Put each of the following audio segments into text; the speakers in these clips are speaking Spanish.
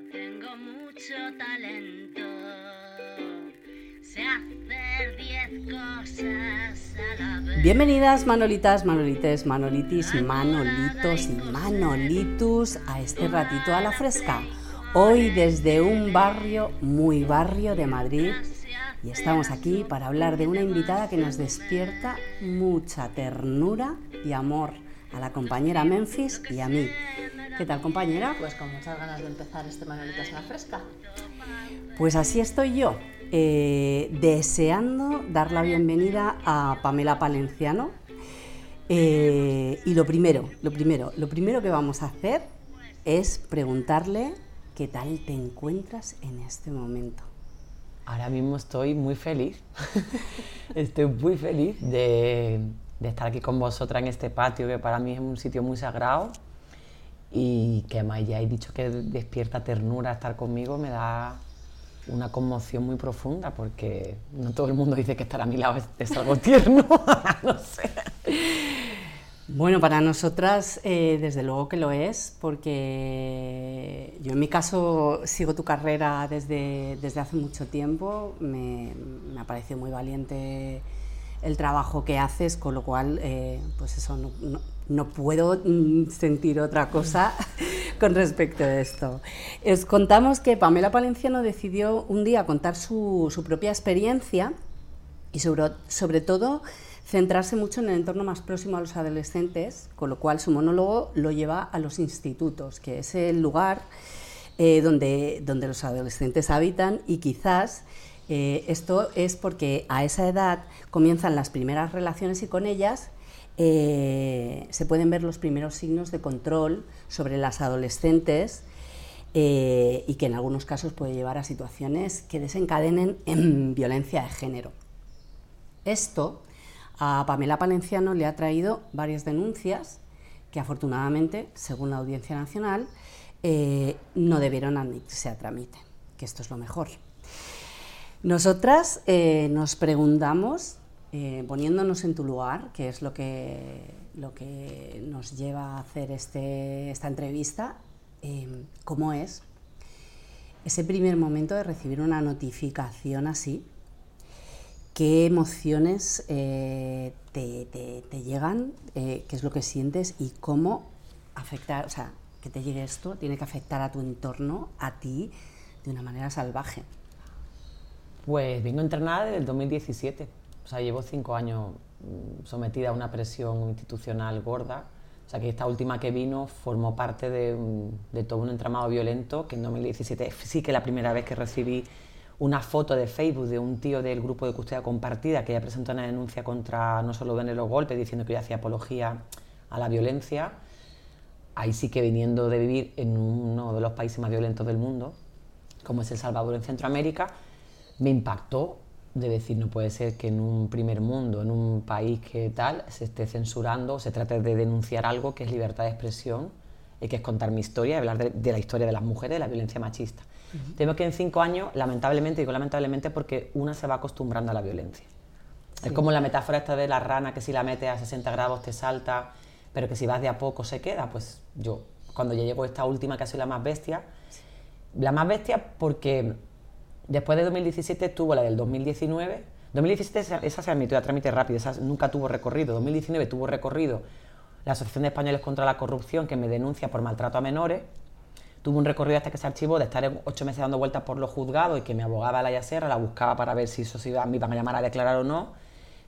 tengo mucho talento. Sé hacer diez cosas a la vez. Bienvenidas Manolitas, Manolites, Manolitis, Manolitos y Manolitus a este ratito a la fresca. Hoy desde un barrio, muy barrio de Madrid, y estamos aquí para hablar de una invitada que nos despierta mucha ternura y amor a la compañera Memphis y a mí. ¿Qué tal compañera? Pues con muchas ganas de empezar este Manolitas en la Fresca. Pues así estoy yo, eh, deseando dar la bienvenida a Pamela Palenciano. Eh, y lo primero, lo primero, lo primero que vamos a hacer es preguntarle qué tal te encuentras en este momento. Ahora mismo estoy muy feliz. estoy muy feliz de, de estar aquí con vosotras en este patio, que para mí es un sitio muy sagrado y que además ya he dicho que despierta ternura estar conmigo, me da una conmoción muy profunda porque no todo el mundo dice que estar a mi lado es, algo tierno, no sé. Bueno, para nosotras eh, desde luego que lo es, porque yo en mi caso sigo tu carrera desde, desde hace mucho tiempo, me, me ha parecido muy valiente el trabajo que haces, con lo cual, eh, pues eso, no- no puedo mm, sentir otra cosa con respecto a esto. Os contamos que Pamela Palenciano decidió un día contar su, propia experiencia y sobre, sobre todo centrarse mucho en el entorno más próximo a los adolescentes, con lo cual su monólogo lo lleva a los institutos, que es el lugar eh, donde, donde los adolescentes habitan y quizás eh, esto es porque a esa edad comienzan las primeras relaciones y con ellas eh, se pueden ver los primeros signos de control sobre las adolescentes eh, y que en algunos casos puede llevar a situaciones que desencadenen en violencia de género. Esto a Pamela Palenciano le ha traído varias denuncias que afortunadamente, según la Audiencia Nacional, eh, no debieron admitirse a trámite, que esto es lo mejor. Nosotras nos preguntamos, eh, poniéndonos en tu lugar, que es lo que, lo que nos lleva a hacer este- esta entrevista, eh, ¿cómo es ese primer momento de recibir una notificación así? ¿Qué emociones eh, te, te- te llegan? ¿Qué es lo que sientes? ¿Y cómo afectar, o sea, que te llegue esto tiene que afectar a tu entorno, a ti, de una manera salvaje? Pues vengo entrenada desde el 2017, o sea, llevo cinco años mm, sometida a una presión institucional gorda, o sea, que esta última que vino formó parte de, un- de todo un entramado violento, que en 2017 sí que la primera vez que recibí una foto de Facebook de un tío del grupo de custodia compartida que ya presentó una denuncia contra no solo Bene los golpes, diciendo que yo hacía apología a la violencia, ahí sí que viniendo de vivir en uno de los países más violentos del mundo, como es El Salvador en Centroamérica, me impactó de decir, no puede ser que en un primer mundo, en un país que tal, se esté censurando, se trate de denunciar algo que es libertad de expresión y que es contar mi historia y hablar de, de la historia de las mujeres, de la violencia machista. Temo que en cinco años, lamentablemente, digo lamentablemente porque una se va acostumbrando a la violencia. Es como la metáfora esta de la rana que si la metes a 60 grados te salta, pero que si vas de a poco se queda. Pues yo, cuando ya llegó esta última que ha sido la más bestia, la más bestia porque después de 2017 tuvo la del 2019. 2017 esa, se admitió a trámite rápido, esa nunca tuvo recorrido. 2019 tuvo recorrido la Asociación de Españoles contra la Corrupción que me denuncia por maltrato a menores. Tuvo un recorrido hasta que se archivó de estar ocho meses dando vueltas por los juzgados y que mi abogada Laia Serra la buscaba para ver si eso se iba, me iban a llamar a declarar o no.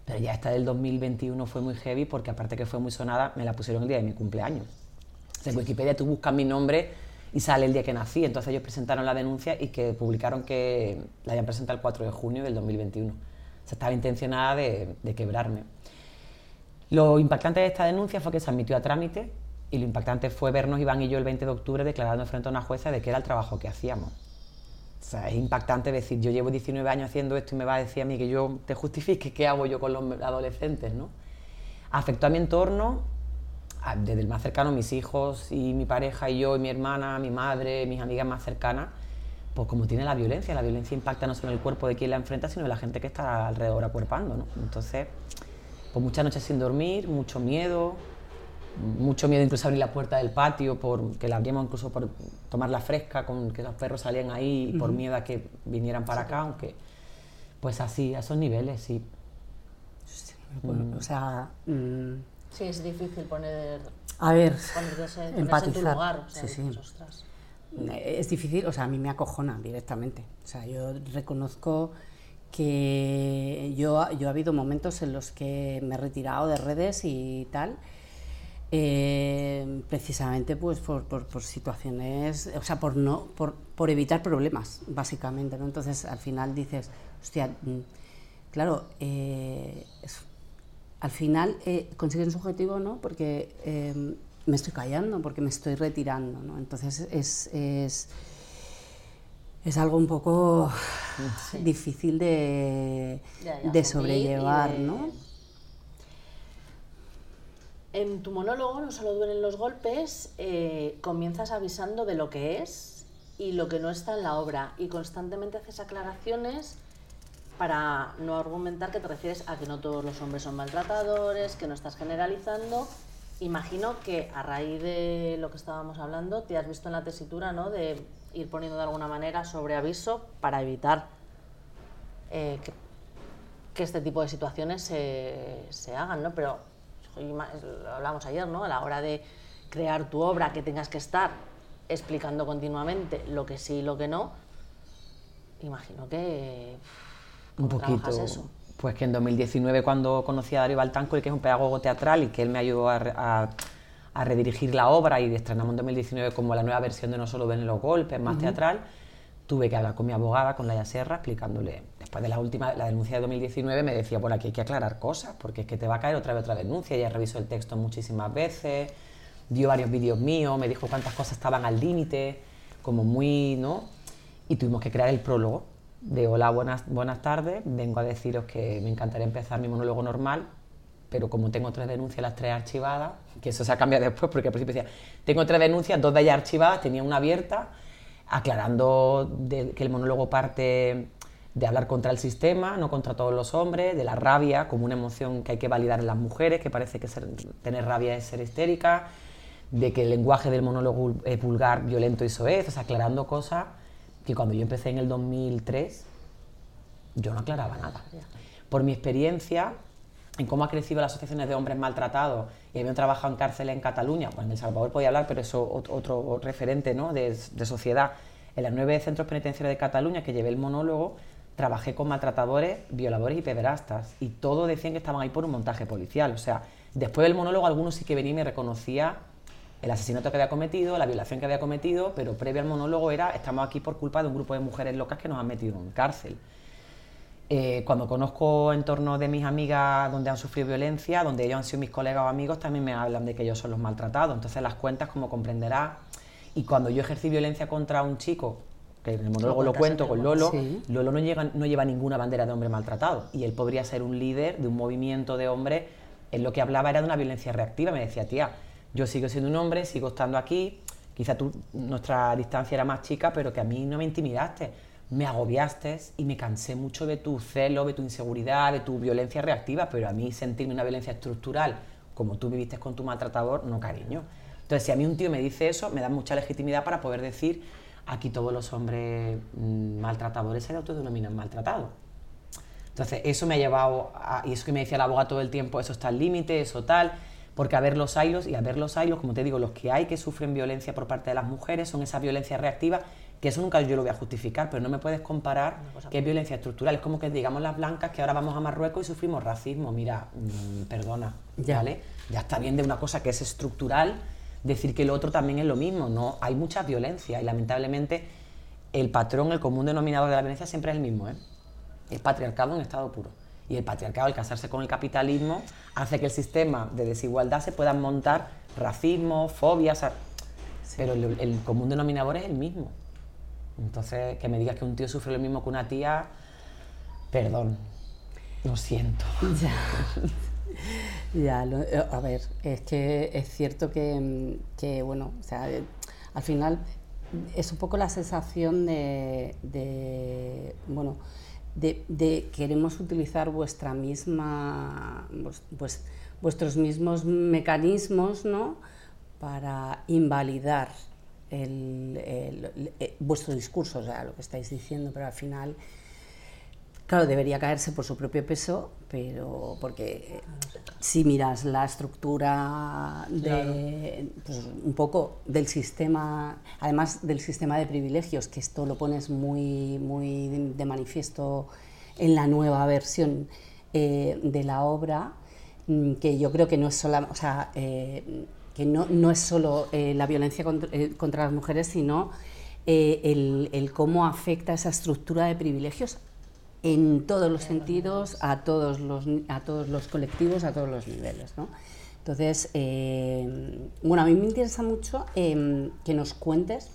Pero ya esta del 2021 fue muy heavy porque aparte que fue muy sonada, me la pusieron el día de mi cumpleaños. O sea, en Wikipedia tú buscas mi nombre y sale el día que nací. Entonces ellos presentaron la denuncia y que publicaron que la habían presentado el 4 de junio del 2021. O sea, estaba intencionada de, de quebrarme. Lo impactante de esta denuncia fue que se admitió a trámite y lo impactante fue vernos Iván y yo el 20 de octubre declarando frente a una jueza de que era el trabajo que hacíamos. O sea, es impactante decir, yo llevo 19 años haciendo esto y me va a decir a mí que yo te justifique qué hago yo con los adolescentes, ¿no? Afectó a mi entorno, desde el más cercano, mis hijos y mi pareja y yo y mi hermana, mi madre, mis amigas más cercanas, pues como tiene la violencia, la violencia impacta no solo en el cuerpo de quien la enfrenta, sino en la gente que está alrededor acuerpando, ¿no? Entonces, pues muchas noches sin dormir, mucho miedo, mucho miedo incluso abrir la puerta del patio, por, que la abrimos incluso por tomar la fresca, con que los perros salían ahí, y por miedo a que vinieran para acá, aunque pues así, a esos niveles, sí. O sea, mm, Sí, es difícil poner, a ver, ponerte- ponerse en tu lugar. O sea, sí, sí. dices, "Ostras". Es difícil, o sea, a mí me acojona directamente. O sea, yo reconozco que yo, yo ha habido momentos en los que me he retirado de redes y tal, eh, precisamente pues por, por- por situaciones, o sea, por, no, por, por evitar problemas, básicamente. ¿no? Entonces, al final dices, hostia, mm, claro, eh, es- al final eh, consigues su objetivo, ¿no? Porque eh, me estoy callando, porque me estoy retirando, ¿no? Entonces es, es, es algo un poco difícil de, Ya, ya, de sobrellevar, de- ¿no? En tu monólogo, No solo duelen los golpes, eh, comienzas avisando de lo que es y lo que no está en la obra y constantemente haces aclaraciones para no argumentar que te refieres a que no todos los hombres son maltratadores, que no estás generalizando. Imagino que a raíz de lo que estábamos hablando te has visto en la tesitura ¿no? de ir poniendo de alguna manera sobre aviso para evitar eh, que este tipo de situaciones se, hagan, ¿no? Pero lo hablamos ayer, ¿no? A la hora de crear tu obra, que tengas que estar explicando continuamente lo que sí y lo que no, imagino que... un ¿cómo poquito. eso? Pues que en 2019 cuando conocí a Darío Baltanco, que es un pedagogo teatral y que él me ayudó a, a- a redirigir la obra y estrenamos en 2019 como la nueva versión de No solo ven los golpes, más teatral, tuve que hablar con mi abogada, con Laia Serra, explicándole, después de la última, la denuncia de 2019, me decía, bueno, aquí hay que aclarar cosas, porque es que te va a caer otra vez otra denuncia, ella revisó el texto muchísimas veces, vio varios vídeos míos, me dijo cuántas cosas estaban al límite, como muy, ¿no? Y tuvimos que crear el prólogo de hola, buenas, buenas tardes, vengo a deciros que me encantaría empezar mi monólogo normal, pero como tengo tres denuncias, las tres archivadas, que eso se ha cambiado después, porque al principio decía, tengo tres denuncias, dos de ellas archivadas, tenía una abierta, aclarando que el monólogo parte de hablar contra el sistema, no contra todos los hombres, de la rabia como una emoción que hay que validar en las mujeres, que parece que tener rabia es ser histérica, de que el lenguaje del monólogo es vulgar, violento y soez, o sea, aclarando cosas que cuando yo empecé en el 2003 yo no aclaraba nada. Por mi experiencia en cómo ha crecido las asociaciones de hombres maltratados y habiendo trabajado en cárceles en Cataluña, bueno, en El Salvador podía hablar, pero eso ot- otro referente ¿no? de, de sociedad. En los nueve centros penitenciarios de Cataluña que llevé el monólogo, trabajé con maltratadores, violadores y pederastas y todos decían que estaban ahí por un montaje policial. O sea, después del monólogo algunos sí que venía y me reconocía el asesinato que había cometido, la violación que había cometido, pero previo al monólogo era estamos aquí por culpa de un grupo de mujeres locas que nos han metido en cárcel. Eh, cuando conozco entornos de mis amigas donde han sufrido violencia, donde ellos han sido mis colegas o amigos, también me hablan de que ellos son los maltratados. Entonces las cuentas, como comprenderás, y cuando yo ejercí violencia contra un chico, que en el monólogo lo, en cuento con Lolo, Sí. Lolo no, llega- no lleva ninguna bandera de hombre maltratado y él podría ser un líder de un movimiento de hombres. Él lo que hablaba era de una violencia reactiva. Me decía, tía, yo sigo siendo un hombre, sigo estando aquí. Quizá tú, nuestra distancia era más chica, pero que a mí no me intimidaste. Me agobiaste y me cansé mucho de tu celo, de tu inseguridad, de tu violencia reactiva, pero a mí sentirme una violencia estructural, como tú viviste con tu maltratador, no cariño. Entonces, si a mí un tío me dice eso, me da mucha legitimidad para poder decir, aquí todos los hombres mm, maltratadores se autodenominan maltratados. Entonces, eso me ha llevado, a, y eso que me decía la abogada todo el tiempo, eso está al límite, eso tal, porque a ver los hilos, y a ver los hilos, como te digo, los que hay que sufren violencia por parte de las mujeres son esa violencia reactiva, que eso nunca yo lo voy a justificar, pero no me puedes comparar que es violencia estructural. Es como que digamos las blancas que ahora vamos a Marruecos y sufrimos racismo. Mira, mm, perdona, Ya. ¿vale? Ya está bien de una cosa que es estructural, decir que lo otro también es lo mismo. No, hay mucha violencia y lamentablemente el patrón, el común denominador de la violencia siempre es el mismo, ¿eh? El patriarcado en estado puro. Y el patriarcado, al casarse con el capitalismo, hace que el sistema de desigualdad se puedan montar racismo, fobias, a- pero el, el común denominador es el mismo. Entonces, que me digas que un tío sufre lo mismo que una tía, perdón, lo siento. Ya, ya lo- eh, a ver, es que es cierto que, mm, que, bueno, o sea, eh, al final es un poco la sensación de, de, bueno, de, de queremos utilizar vuestra misma, pues, vuestros mismos mecanismos, ¿no? Para invalidar el- eh, vuestro discurso, o sea, lo que estáis diciendo, pero al final, claro, debería caerse por su propio peso, pero porque si miras la estructura de, pues, un poco del sistema, además del sistema de privilegios, que esto lo pones muy, muy de, manifiesto en la nueva versión eh, de la obra, mm, que yo creo que no es sola, o sea, eh, que no, no es solo eh, la violencia contra, contra las mujeres, sino el, el cómo afecta esa estructura de privilegios en todos los sentidos, a todos los, a todos los colectivos, a todos los niveles. ¿no? Entonces, eh, bueno, a mí me interesa mucho eh, que nos cuentes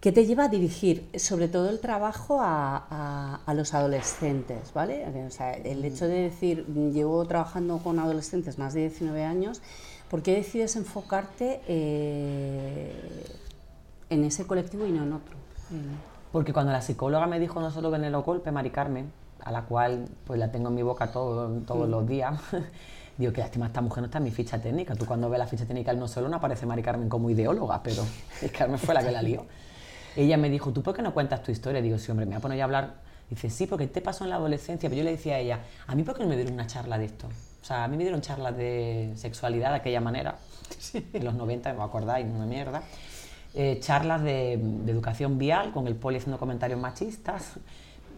¿Qué te lleva a dirigir sobre todo el trabajo a, a- los adolescentes? ¿vale? El hecho de decir, llevo trabajando con adolescentes más de 19 años, ¿por qué decides enfocarte eh, en ese colectivo y no en otro? En- Porque cuando la psicóloga me dijo no solo ven el golpe, Mari Carmen, a la cual pues la tengo en mi boca todo- todos los días, digo, qué lástima, esta mujer no está en mi ficha técnica. Tú cuando ves la ficha técnica del no solo no aparece Mari Carmen como ideóloga, pero que Carmen fue la que la lió. Ella me dijo, ¿tú por qué no cuentas tu historia? Digo, sí, hombre, me voy a poner ya a hablar. Dice, sí, porque te pasó en la adolescencia. Pero yo le decía a ella, ¿a mí por qué no me dieron una charla de esto? O sea, a mí me dieron charlas de sexualidad de aquella manera, en los 90, me acordáis, una mierda. Eh, charlas de, educación vial, con el poli haciendo comentarios machistas,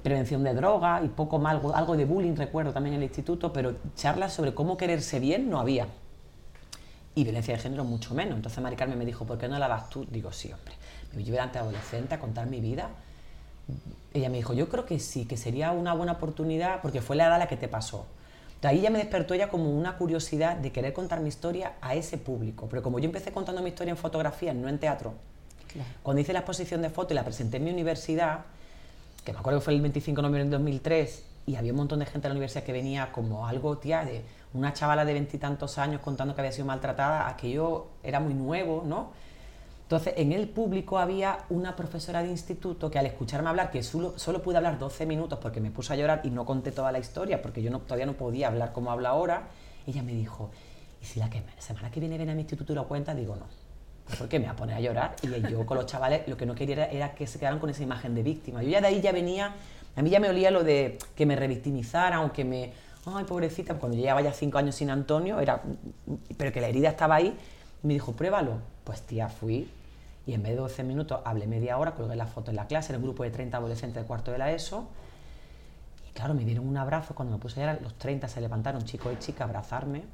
prevención de droga y poco más, algo, de bullying, recuerdo también en el instituto, pero charlas sobre cómo quererse bien no había. Y violencia de género mucho menos. Entonces Mari Carmen me dijo, ¿por qué no la das tú? Digo, sí, hombre. Me llevé de adolescente a contar mi vida. Ella me dijo, yo creo que sí, que sería una buena oportunidad porque fue la edad la que te pasó. De ahí ya me despertó ella como una curiosidad de querer contar mi historia a ese público. Pero como yo empecé contando mi historia en fotografía, no en teatro, Claro. cuando hice la exposición de foto y la presenté en mi universidad, que me acuerdo que fue el 25 de noviembre del 2003, y había un montón de gente en la universidad que venía como algo, tía, de una chavala de veintitantos años contando que había sido maltratada, aquello era muy nuevo, ¿no? Entonces, en el público había una profesora de instituto que al escucharme hablar, que solo, solo pude hablar 12 minutos porque me puse a llorar y no conté toda la historia, porque yo no, todavía no podía hablar como hablo ahora, ella me dijo, ¿y si la, que, semana que viene ven a mi instituto y lo cuenta? Digo, no. ¿Por qué me voy a poner a llorar? Y yo con los chavales lo que no quería era, que se quedaran con esa imagen de víctima. Yo ya de ahí ya venía, a mí ya me olía lo de que me revictimizaran o que me, ay, pobrecita, cuando llevaba ya cinco años sin Antonio, era, pero que la herida estaba ahí, me dijo, pruébalo. Pues tía, fui y en vez de 12 minutos hablé media hora, colgué la foto en la clase, en un grupo de 30 adolescentes de cuarto de la ESO. Y claro, me dieron un abrazo, cuando me puse a llorar, los 30 se levantaron, chico y chica, a abrazarme.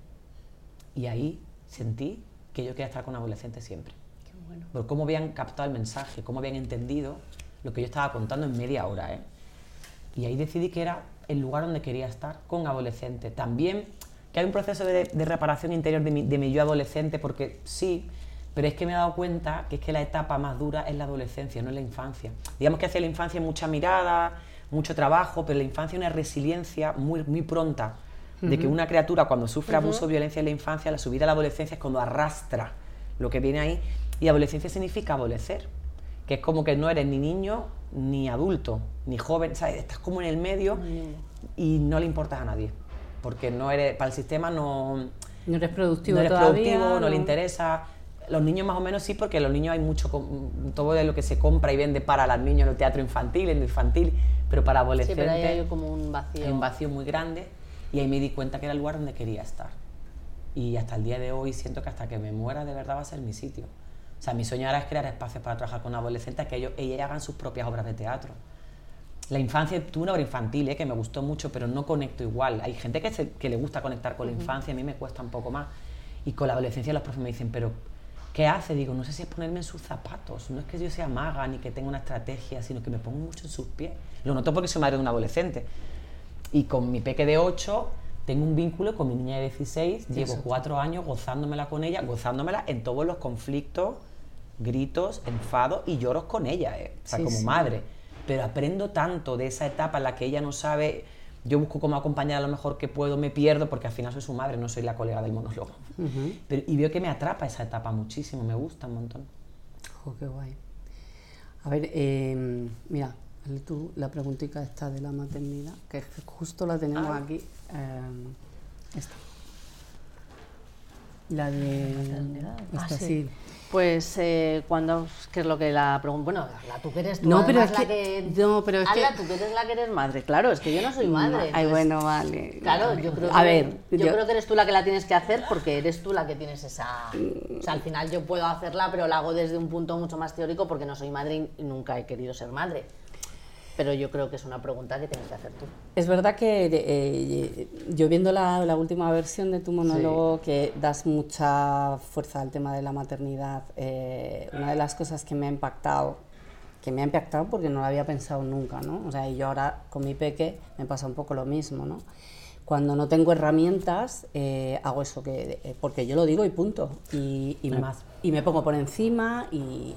Y ahí sentí que yo quería estar con adolescentes siempre. Qué bueno. Por cómo habían captado el mensaje, cómo habían entendido lo que yo estaba contando en media hora. ¿eh? Y ahí decidí que era el lugar donde quería estar con adolescentes. También que hay un proceso de, de reparación interior de mi, de mi yo adolescente, porque sí, pero es que me he dado cuenta que es que la etapa más dura es la adolescencia, no es la infancia. Digamos que hacia la infancia hay mucha mirada, mucho trabajo, pero la infancia una resiliencia muy, muy pronta. De que una criatura cuando sufre abuso o violencia en la infancia, la subida a la adolescencia es cuando arrastra lo que viene ahí. Y adolescencia significa adolecer, que es como que no eres ni niño ni adulto, ni joven, ¿sabes? estás como en el medio y no le importas a nadie. Porque no eres, para el sistema no, No eres productivo no eres todavía. productivo, no, le interesa. Los niños más o menos sí, porque los niños hay mucho, todo de lo que se compra y vende para los niños en el teatro infantil, en el infantil, pero para Sí, adolescentes pero ahí hay como un vacío. hay un vacío muy grande y ahí me di cuenta que era el lugar donde quería estar. Y hasta el día de hoy siento que hasta que me muera de verdad va a ser mi sitio. O sea, mi sueño ahora es crear espacios para trabajar con adolescentes que ellos, ellas hagan sus propias obras de teatro. La infancia, tuve una obra infantil ¿eh? que me gustó mucho, pero no conecto igual. Hay gente que, se- que le gusta conectar con la infancia, a mí me cuesta un poco más. Y con la adolescencia los profes me dicen, pero ¿qué hace? Digo, no sé si es ponerme en sus zapatos. No es que yo sea maga ni que tenga una estrategia, sino que me pongo mucho en sus pies. Lo noto porque soy madre de un adolescente. Y con mi peque de 8 tengo un vínculo con mi niña de 16, llevo cuatro años gozándomela con ella, gozándomela en todos los conflictos, gritos, enfados y lloros con ella, ¿eh? o sea, Sí, como sí. madre. Pero aprendo tanto de esa etapa en la que ella no sabe, yo busco cómo acompañar a lo mejor que puedo, me pierdo, porque al final soy su madre, no soy la colega del monólogo. Pero, y veo que me atrapa esa etapa muchísimo, me gusta un montón. Jo, qué guay. A ver, eh, mira, tú la preguntita esta de la maternidad, que justo la tenemos Ah. aquí. eh, esta. La de... Ah, Esta sí. sí. Pues eh, cuando, ¿qué es lo que la pregunta? Bueno, la tú que eres tú, No, pero es la que- no, pero es Hazla que- tú que eres la que eres madre. Claro, es que yo no soy madre. Ay, entonces- bueno, vale. Claro, vale. yo creo, A que, ver, yo, creo que eres tú la que la tienes que hacer porque eres tú la que tienes esa... O sea, al final yo puedo hacerla, pero la hago desde un punto mucho más teórico porque no soy madre y nunca he querido ser madre. Pero yo creo que es una pregunta que tienes que hacer tú. Es verdad que eh, yo viendo la, la última versión de tu monólogo que das mucha fuerza al tema de la maternidad, eh, una de las cosas que me ha impactado, que me ha impactado porque no lo había pensado nunca, ¿no? O sea, y yo ahora con mi peque me pasa un poco lo mismo, ¿no? Cuando no tengo herramientas, eh, hago eso, que, eh, porque yo lo digo y punto. Y, y, me, más. y me pongo por encima y,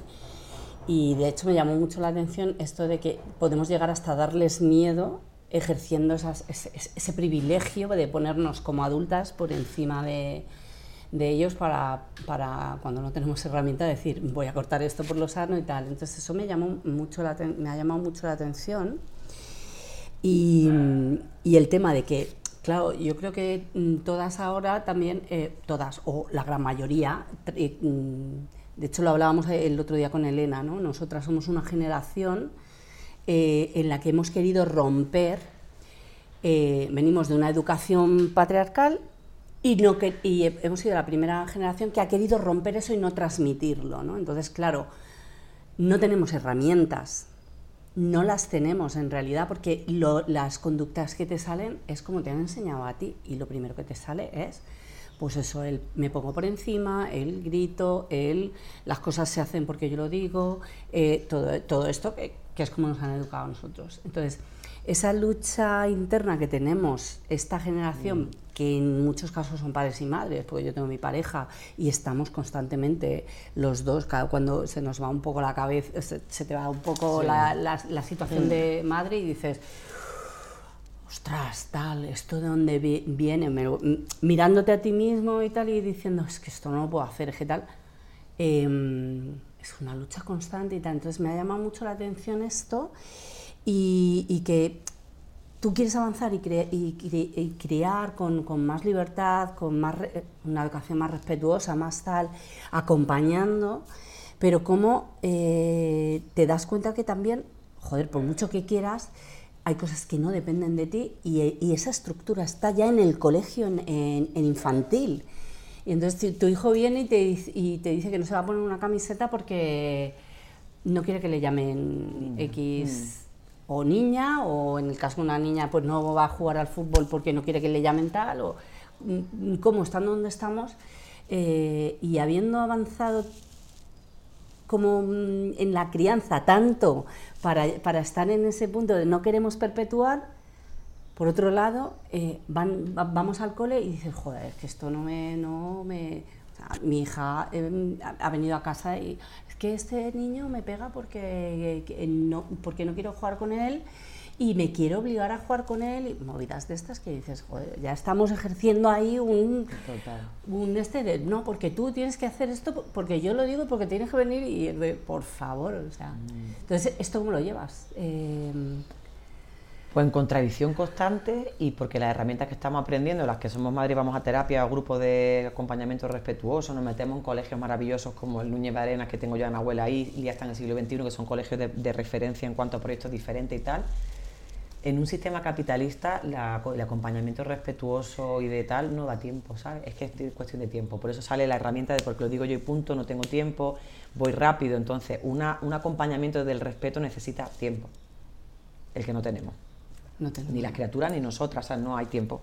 y de hecho me llamó mucho la atención esto de que podemos llegar hasta darles miedo ejerciendo esas- ese, privilegio de ponernos como adultas por encima de, de ellos para, para cuando no tenemos herramienta decir voy a cortar esto por lo sano y tal. Entonces eso me, llamó mucho la me ha llamado mucho la atención. Y, y el tema de que, claro, yo creo que mm, todas ahora también, eh, todas, o la gran mayoría, eh, mm, de hecho lo hablábamos el otro día con Elena, ¿no? Nosotras somos una generación eh, en la que hemos querido romper, eh, venimos de una educación patriarcal y, no que, y he- hemos sido la primera generación que ha querido romper eso y no transmitirlo, ¿no? Entonces, claro, no tenemos herramientas, no las tenemos en realidad porque las conductas que te salen es como te han enseñado a ti y lo primero que te sale es pues eso, el me pongo por encima, el grito, el las cosas se hacen porque yo lo digo, eh, todo, todo esto que, que es como nos han educado a nosotros. Entonces, esa lucha interna que tenemos esta generación, que en muchos casos son padres y madres, porque yo tengo mi pareja y estamos constantemente los dos, cada cuando se nos va un poco la cabeza, se, se te va un poco la, la- la situación de madre y dices, ostras, tal, esto de dónde vi- viene, Me mirándote a ti mismo y tal y diciendo, es que esto no lo puedo hacer, es que tal. Em, es una lucha constante y tal. Entonces me ha llamado mucho la atención esto y, y que tú quieres avanzar y, cre- y cre- y crear con, con más libertad, con más una educación más respetuosa, más tal, acompañando, pero cómo eh, te das cuenta que también, joder, por mucho que quieras, hay cosas que no dependen de ti y, y esa estructura está ya en el colegio, en, en- en infantil. Y entonces tu, hijo viene y te, dice- y te dice que no se va a poner una camiseta porque no quiere que le llamen X o niña, o en el caso de una niña pues no va a jugar al fútbol porque no quiere que le llamen tal, o mm, cómo estando donde estamos eh, y habiendo avanzado como mm, en la crianza tanto para, para estar en ese punto de no queremos perpetuar, por otro lado, eh, van, va- vamos al cole y dices, joder, es que esto no me... No me mi hija eh, ha- ha venido a casa y es que este niño me pega porque, que no, porque no quiero jugar con él y me quiero obligar a jugar con él y movidas de estas que dices, joder, ya estamos ejerciendo ahí un, Total. un este de, no, porque tú tienes que hacer esto, porque yo lo digo porque tienes que venir y de, por favor, o sea. Entonces, ¿esto cómo lo llevas? Eh, Pues en contradicción constante y porque las herramientas que estamos aprendiendo, las que somos madres, vamos a terapia, a grupos de acompañamiento respetuoso, nos metemos en colegios maravillosos como el Núñez de Arenas, que tengo yo a mi abuela ahí, y ya está en el siglo XXI, que son colegios de, de referencia en cuanto a proyectos diferentes y tal. En un sistema capitalista, la- el acompañamiento respetuoso y de tal no da tiempo, ¿sabes? Es que es cuestión de tiempo. Por eso sale la herramienta de porque lo digo yo y punto, no tengo tiempo, voy rápido. Entonces, una, un acompañamiento del respeto necesita tiempo, el que no tenemos no tengo ni las criaturas ni nosotras, o sea, no hay tiempo.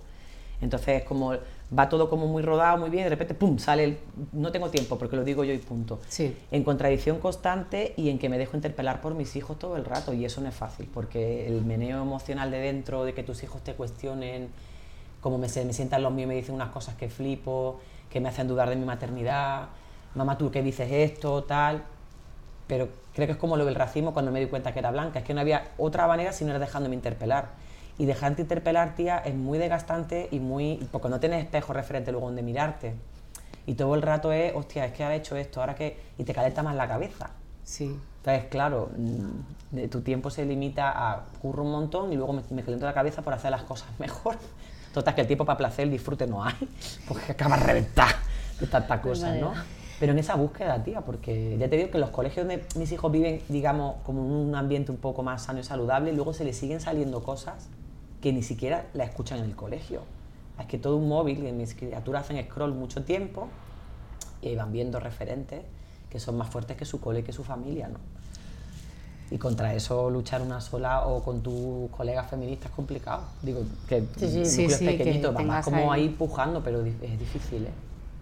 Entonces es como, va todo como muy rodado, muy bien, y de repente, ¡pum!, sale el, no tengo tiempo porque lo digo yo y punto. Sí. En contradicción constante y en que me dejo interpelar por mis hijos todo el rato, y eso no es fácil, porque el meneo emocional de dentro, de que tus hijos te cuestionen, como me, se- me sientan los míos y me dicen unas cosas que flipo, que me hacen dudar de mi maternidad, mamá, tú qué dices esto, tal, pero creo que es como lo del racismo cuando me di cuenta que era blanca, es que no había otra manera si no era dejándome interpelar. Y dejarte interpelar, tía, es muy desgastante y muy... porque no tienes espejo referente luego donde mirarte. Y todo el rato es, hostia, es que ha hecho esto, ahora que... y te calienta más la cabeza. Sí. Entonces, claro, mm, tu tiempo se limita a curro un montón y luego me, me caliento la cabeza por hacer las cosas mejor. Total, que el tiempo para placer, el disfrute no hay, porque acabas reventar. de tantas cosas, ¿no? Pero en esa búsqueda, tía, porque ya te digo que los colegios donde mis hijos viven, digamos, como en un ambiente un poco más sano y saludable, luego se les siguen saliendo cosas que ni siquiera la escuchan en el colegio. Es que todo un móvil, y mis criaturas hacen scroll mucho tiempo y van viendo referentes que son más fuertes que su cole y que su familia, ¿no? Y contra eso luchar una sola o con tus colegas feministas es complicado. Digo, que Sí, sí. Sí, que pequeñitos, vas como ahí- pujando, pero es difícil, ¿eh?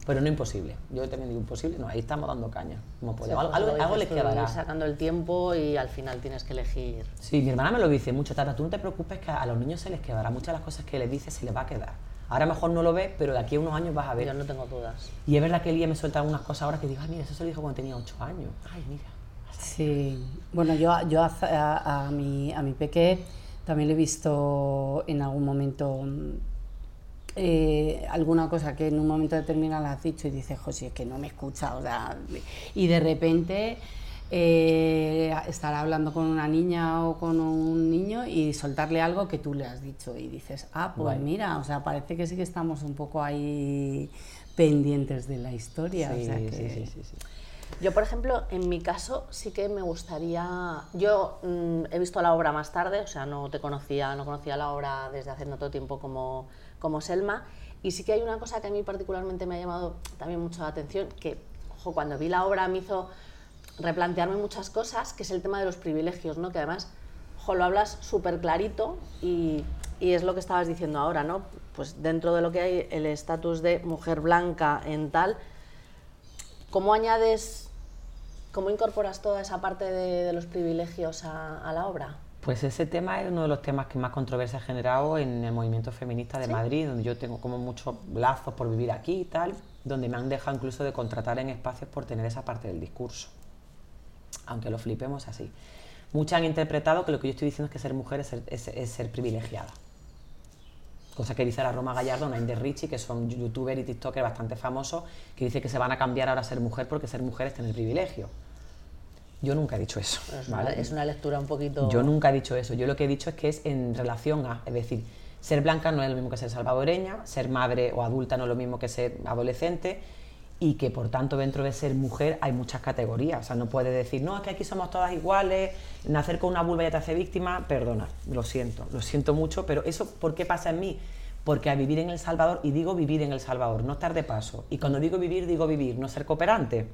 Pero no imposible. Yo también digo imposible, no, ahí estamos dando caña. Como Sí, podemos. algo lo algo tú, quedará. sacando el tiempo y al final tienes que elegir. Sí, mi hermana me lo dice mucho, Tata, tú no te preocupes que a los niños se les quedará. Muchas de las cosas que les dices se les va a quedar. Ahora mejor no lo ves, pero de aquí a unos años vas a ver. Yo no tengo dudas. Y es verdad que Elía me suelta algunas cosas ahora que digo, ay, mira, eso se lo dijo cuando tenía 8 años. Ay, mira. Sí, bueno, yo, yo a, a- a mi, a mi peque también le he visto en algún momento eh, alguna cosa que en un momento determinado le has dicho y dices, José, es que no me escucha, o sea, y de repente eh, estar hablando con una niña o con un niño y soltarle algo que tú le has dicho y dices, ah, pues Guay. mira, o sea, parece que sí que estamos un poco ahí pendientes de la historia. Sí, o sea sí, que- sí, sí, sí. Yo, por ejemplo, en mi caso sí que me gustaría. Yo mm, he visto la obra más tarde, o sea, no te conocía, no conocía la obra desde hace no todo tiempo como, como Selma. Y sí que hay una cosa que a mí particularmente me ha llamado también mucho la atención, que cuando vi la obra me hizo replantearme muchas cosas, que es el tema de los privilegios, ¿no? Que además, lo hablas súper clarito y, es lo que estabas diciendo ahora, ¿no? Pues dentro de lo que hay el estatus de mujer blanca en tal, ¿Cómo añades, cómo incorporas toda esa parte de, los privilegios a la obra? Pues ese tema es uno de los temas que más controversia ha generado en el movimiento feminista de Madrid, donde yo tengo como muchos lazos por vivir aquí y tal, donde me han dejado incluso de contratar en espacios por tener esa parte del discurso. Aunque lo flipemos así. Muchas han interpretado que lo que yo estoy diciendo es que ser mujer es ser, es- es ser privilegiada. Cosa que dice la Roma Gallardo, una de Richie, que son youtuber y tiktoker bastante famosos, que dice que se van a cambiar ahora a ser mujer porque ser mujer es tener privilegio. Yo nunca he dicho eso. Es una, ¿vale? es una lectura un poquito... Yo nunca he dicho eso. Yo lo que he dicho es que es en relación a, es decir, ser blanca no es lo mismo que ser salvadoreña, ser madre o adulta no es lo mismo que ser adolescente y que por tanto dentro de ser mujer hay muchas categorías. O sea, no puedes decir, no, es que aquí somos todas iguales, nacer con una vulva ya te hace víctima. Perdona, lo siento, lo siento mucho, pero eso, ¿por qué pasa en mí? Porque a vivir en El Salvador, y digo vivir en El Salvador, no estar de paso. Y cuando digo vivir, digo vivir, no ser cooperante.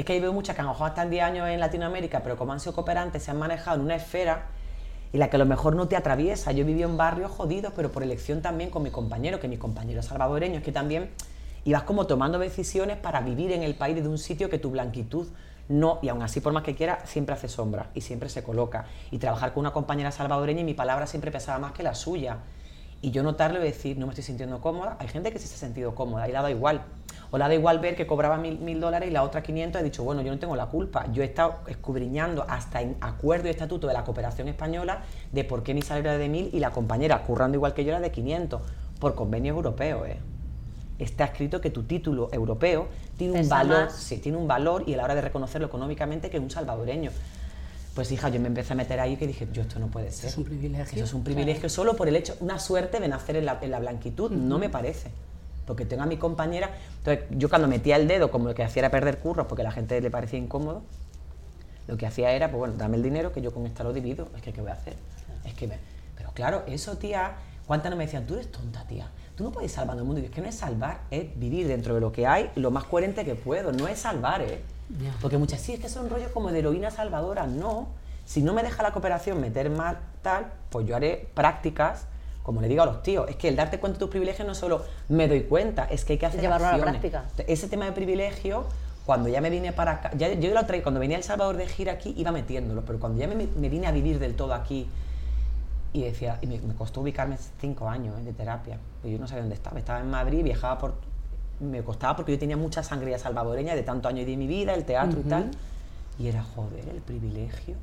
Es que ahí veo muchas que a lo mejor están 10 años en Latinoamérica, pero como han sido cooperantes, se han manejado en una esfera y la que a lo mejor no te atraviesa. Yo viví en barrios jodidos, pero por elección también con mi compañero, que mi compañero es salvadoreño, es que también ibas como tomando decisiones para vivir en el país desde un sitio que tu blanquitud no, y aún así por más que quiera, siempre hace sombra y siempre se coloca. Y trabajar con una compañera salvadoreña y mi palabra siempre pesaba más que la suya. Y yo notarlo y decir, no me estoy sintiendo cómoda. Hay gente que sí se ha sentido cómoda y le ha dado igual. O le ha dado igual ver que cobraba mil, mil dólares y la otra 500 he dicho, bueno, yo no tengo la culpa. Yo he estado escudriñando hasta en acuerdo y estatuto de la cooperación española de por qué mi salario era de mil y la compañera, currando igual que yo, era de 500 por convenio europeo. ¿eh? Está escrito que tu título europeo tiene un valor, sí, tiene un valor y a la hora de reconocerlo económicamente que un salvadoreño. Pues hija, yo me empecé a meter ahí que dije, yo esto no puede ser. es un privilegio. Eso es un privilegio solo por el hecho, una suerte de nacer en la, en la blanquitud, no me parece. Porque tengo a mi compañera, entonces yo cuando metía el dedo, como lo que hacía era perder curros porque a la gente le parecía incómodo, lo que hacía era, pues bueno, dame el dinero que yo con esta lo divido, es que ¿qué voy a hacer? Es que me... Pero claro, eso tía, ¿cuántas no me decían, tú eres tonta tía? Tú no puedes salvar el mundo. Y es que no es salvar, es vivir dentro de lo que hay lo más coherente que puedo. No es salvar, ¿eh? Porque muchas, sí, es que son rollos como de heroína salvadora. No. Si no me deja la cooperación meter más tal, pues yo haré prácticas, como le digo a los tíos. Es que el darte cuenta de tus privilegios no solo me doy cuenta, es que hay que hacer Llevarlo a la práctica. Ese tema de privilegio, cuando ya me vine para acá, ya, yo lo traí, cuando venía a El Salvador de gira aquí, iba metiéndolo, pero cuando ya me, me vine a vivir del todo aquí, y decía, y me, me costó ubicarme cinco años eh, de terapia, pues yo no sabía dónde estaba, estaba en Madrid, viajaba por, me costaba porque yo tenía mucha sangre ya salvadoreña de tanto años de mi vida, el teatro y tal, y era joder el privilegio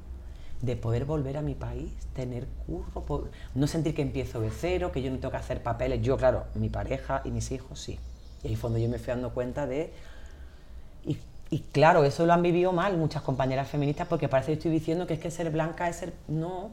de poder volver a mi país, tener curro, no sentir que empiezo de cero, que yo no tengo que hacer papeles, yo claro, mi pareja y mis hijos sí, y ahí fue donde yo me fui dando cuenta de y, y claro, eso lo han vivido mal muchas compañeras feministas porque parece que estoy diciendo que es que ser blanca es ser... No,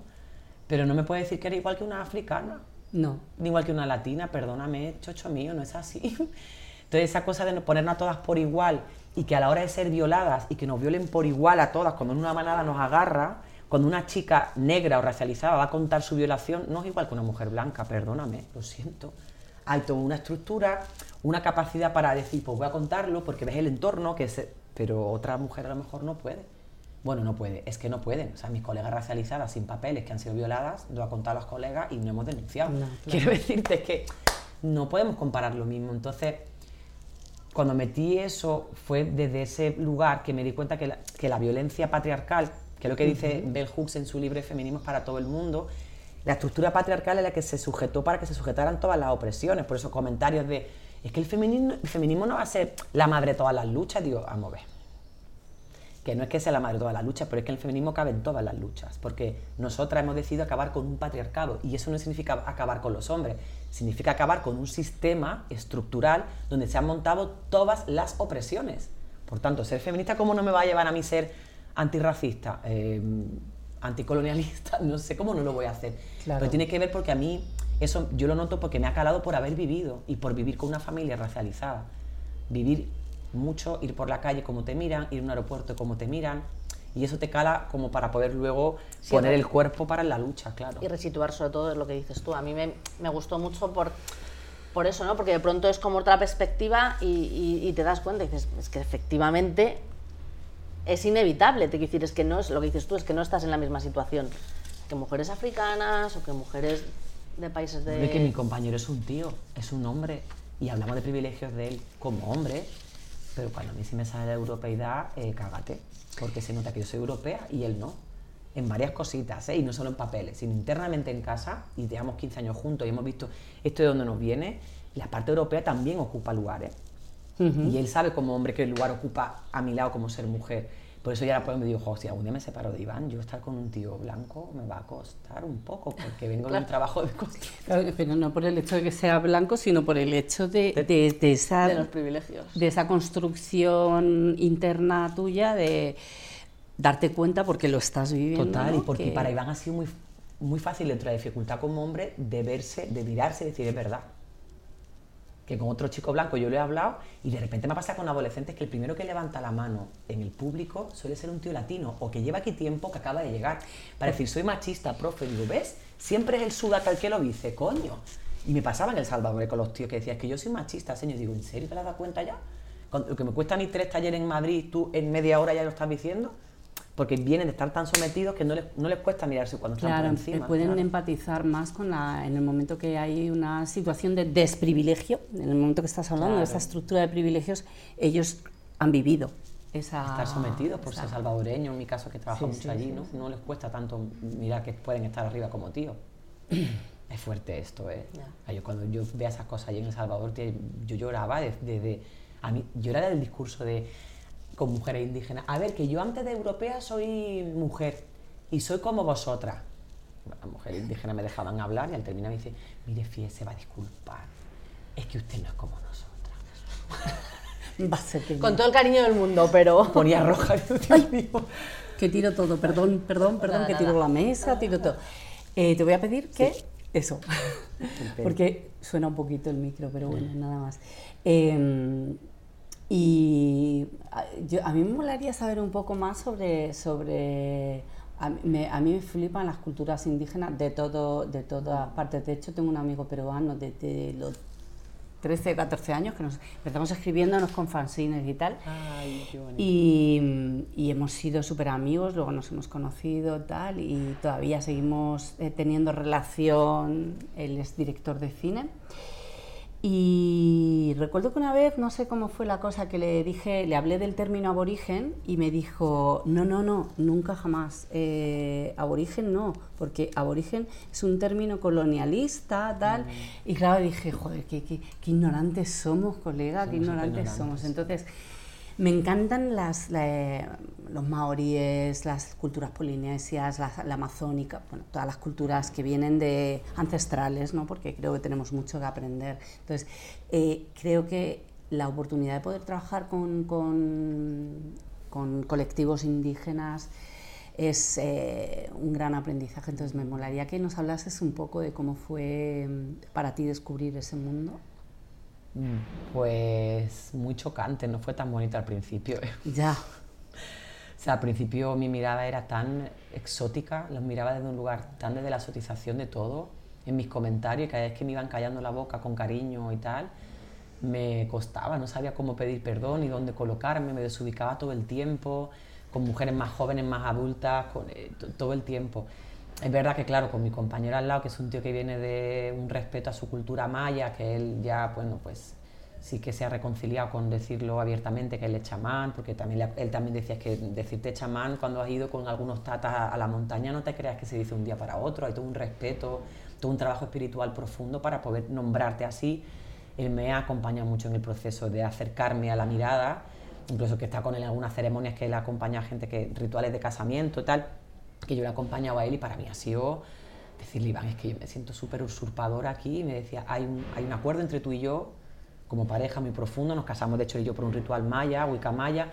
pero no me puede decir que eres igual que una africana, No. ni igual que una latina, perdóname, chocho mío, no es así. Entonces esa cosa de no- ponernos a todas por igual y que a la hora de ser violadas y que nos violen por igual a todas, cuando en una manada nos agarra, cuando una chica negra o racializada va a contar su violación, no es igual que una mujer blanca, perdóname, lo siento. Hay toda una estructura, una capacidad para decir, pues voy a contarlo porque ves el entorno, que se... pero otra mujer a lo mejor no puede. Bueno, no puede, es que no pueden. O sea, mis colegas racializadas sin papeles que han sido violadas, lo ha contado a los colegas y no hemos denunciado. No, claro. Quiero decirte que no podemos comparar lo mismo. Entonces, cuando metí eso fue desde ese lugar que me di cuenta que la, que la violencia patriarcal, que es lo que dice Bell Hooks en su libro Feminismos para todo el mundo, la estructura patriarcal es la que se sujetó para que se sujetaran todas las opresiones. Por esos comentarios de, es que el feminismo, el feminismo no va a ser la madre de todas las luchas, digo, a ver. Que no es que sea la madre de todas las luchas, pero es que el feminismo cabe en todas las luchas, porque nosotras hemos decidido acabar con un patriarcado y eso no significa acabar con los hombres, significa acabar con un sistema estructural donde se han montado todas las opresiones. Por tanto, ser feminista, ¿cómo no me va a llevar a mí ser antirracista, eh, anticolonialista? No sé cómo no lo voy a hacer. Claro. Pero tiene que ver porque a mí, eso yo lo noto porque me ha calado por haber vivido y por vivir con una familia racializada. Vivir mucho, ir por la calle como te miran, ir a un aeropuerto como te miran. Y eso te cala como para poder luego Sí, poner el cuerpo para la lucha, claro. y resituar sobre todo es lo que dices tú. A mí me, me gustó mucho por, por eso, ¿no? Porque de pronto es como otra perspectiva y, y- y te das cuenta y dices, es que efectivamente es inevitable. Te quiero decir, es que no es lo que dices tú, es que no estás en la misma situación que mujeres africanas o que mujeres de países de... Hombre, que mi compañero es un tío, es un hombre, y hablamos de privilegios de él como hombre, pero cuando a mí sí me sale la europeidad, eh, cágate, porque se nota que yo soy europea y él no. En varias cositas, ¿eh? y no solo en papeles, sino internamente en casa, y llevamos 15 años juntos y hemos visto esto de dónde nos viene, la parte europea también ocupa lugares. Y él sabe como hombre que el lugar ocupa a mi lado como ser mujer. Por eso ya después me dijo, "Jo, si algún día me separo de Iván, yo estar con un tío blanco me va a costar un poco, porque vengo de un trabajo de construcción. Claro, pero no por el hecho de que sea blanco, sino por el hecho de, de- de esa, de los privilegios. de esa construcción interna tuya de darte cuenta porque lo estás viviendo. Total, ¿no? y porque Que- para Iván ha sido muy, muy fácil dentro de la dificultad como hombre de verse, de mirarse y decir es verdad. Que con otro chico blanco yo le he hablado y de repente me pasa con adolescentes que el primero que levanta la mano en el público suele ser un tío latino o que lleva aquí tiempo que acaba de llegar. Para decir, soy machista, profe, digo, ¿ves? Siempre es el sudaca el que lo dice, coño. Y me pasaba en El Salvador con los tíos que decían, es que yo soy machista, señor. Digo, ¿en serio te has dado cuenta ya? Lo que me cuesta a mí tres talleres en Madrid, tú en media hora ya lo estás diciendo. Porque vienen de estar tan sometidos que no les, no les cuesta mirarse cuando están Claro, por encima. eh, pueden claro. empatizar más con la, en el momento que hay una situación de desprivilegio, en el momento que estás hablando de esa Claro. estructura de privilegios, ellos han vivido esa... estar sometidos por esa- ser salvadoreños, en mi caso que trabajo Sí, mucho sí, allí, sí, ¿no? No les cuesta tanto mirar que pueden estar arriba como tío. es fuerte esto, ¿eh? Ya. Ah, Yo cuando yo veía esas cosas allí en El Salvador, yo lloraba desde... a mí, yo era del discurso de con mujeres indígenas. A ver, que yo antes de europea soy mujer y soy como vosotras. Las mujeres indígenas me dejaban hablar y al terminar me dice, mire, Fie, se va a disculpar. Es que usted no es como nosotras. Va a ser que Con no. todo el cariño del mundo, pero... Ponía roja, Dios mío. Que tiro todo, perdón, perdón, perdón, Nada, que tiro nada. la mesa, tiro todo. Eh, te voy a pedir que eso, porque suena un poquito el micro, pero bueno, nada más. Eh, y a, yo- a mí me molaría saber un poco más sobre... sobre a, mí me, a mí me flipan las culturas indígenas de, todo, de todas partes. De hecho, tengo un amigo peruano desde los 13, 14 años que nos empezamos escribiéndonos con fanzines y tal. Ay, qué bonito. Y, y hemos sido súper amigos, luego nos hemos conocido tal, y todavía seguimos eh, teniendo relación, él es director de cine. Y recuerdo que una vez, no sé cómo fue la cosa, que le dije, le hablé del término aborigen y me dijo, no, no, no, nunca jamás, eh, aborigen no, porque aborigen es un término colonialista, tal. Y claro, dije, joder, qué, qué- qué ignorantes somos, colega, qué ignorantes. somos. Entonces, me encantan las, la- los maoríes, las culturas polinesias, la, amazónica, bueno, todas las culturas que vienen de ancestrales, ¿no? porque creo que tenemos mucho que aprender. Entonces, eh, creo que la oportunidad de poder trabajar con colectivos indígenas es eh, un gran aprendizaje. Entonces, me molaría que nos hablases un poco de cómo fue mm, para ti descubrir ese mundo. Pues muy chocante, no fue tan bonito al principio. ¿eh? Ya. O sea, al principio mi mirada era tan exótica, los miraba desde un lugar tan desde la exotización de todo, en mis comentarios, y cada vez que me iban callando la boca con cariño y tal, me costaba, no sabía cómo pedir perdón ni dónde colocarme, me desubicaba todo el tiempo, con mujeres más jóvenes, más adultas, con, eh, to- todo el tiempo. Es verdad que, claro, con mi compañero al lado, que es un tío que viene de un respeto a su cultura maya, que él ya, bueno, pues sí que se ha reconciliado con decirlo abiertamente que él es chamán, porque también él también decía que decirte chamán cuando has ido con algunos tatas a, a la montaña no te creas que se dice un día para otro, hay todo un respeto, todo un trabajo espiritual profundo para poder nombrarte así. Él me ha acompañado mucho en el proceso de acercarme a la mirada, incluso que está con él en algunas ceremonias que él acompaña a gente que rituales de casamiento y tal, que yo le he acompañado a él y para mí ha sido decirle, Iván, es que yo me siento súper usurpadora aquí y me decía, hay un, hay un acuerdo entre tú y yo como pareja muy profundo, nos casamos de hecho y yo por un ritual maya, wicca maya,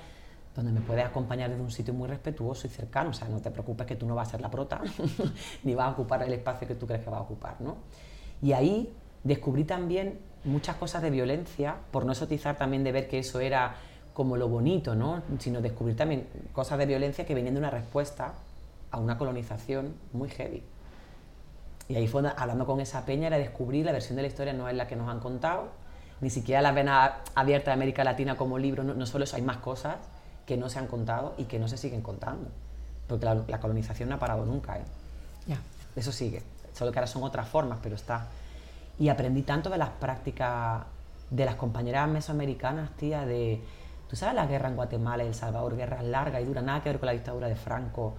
donde me puedes acompañar desde un sitio muy respetuoso y cercano, o sea, no te preocupes que tú no vas a ser la prota, ni vas a ocupar el espacio que tú crees que vas a ocupar, ¿no? Y ahí descubrí también muchas cosas de violencia, por no exotizar también de ver que eso era como lo bonito, ¿no? Sino descubrir también cosas de violencia que venían de una respuesta a una colonización muy heavy. Y ahí fue hablando con esa peña, era descubrir la versión de la historia no es la que nos han contado, ni siquiera la vena abierta de América Latina como libro, no, no solo eso, hay más cosas que no se han contado y que no se siguen contando. Porque la, la colonización no ha parado nunca, ¿eh? Eso sigue, solo que ahora son otras formas, pero está. Y aprendí tanto de las prácticas de las compañeras mesoamericanas, tía, de... ¿Tú sabes la guerra en Guatemala y El Salvador? Guerra larga y dura, nada que ver con la dictadura de Franco.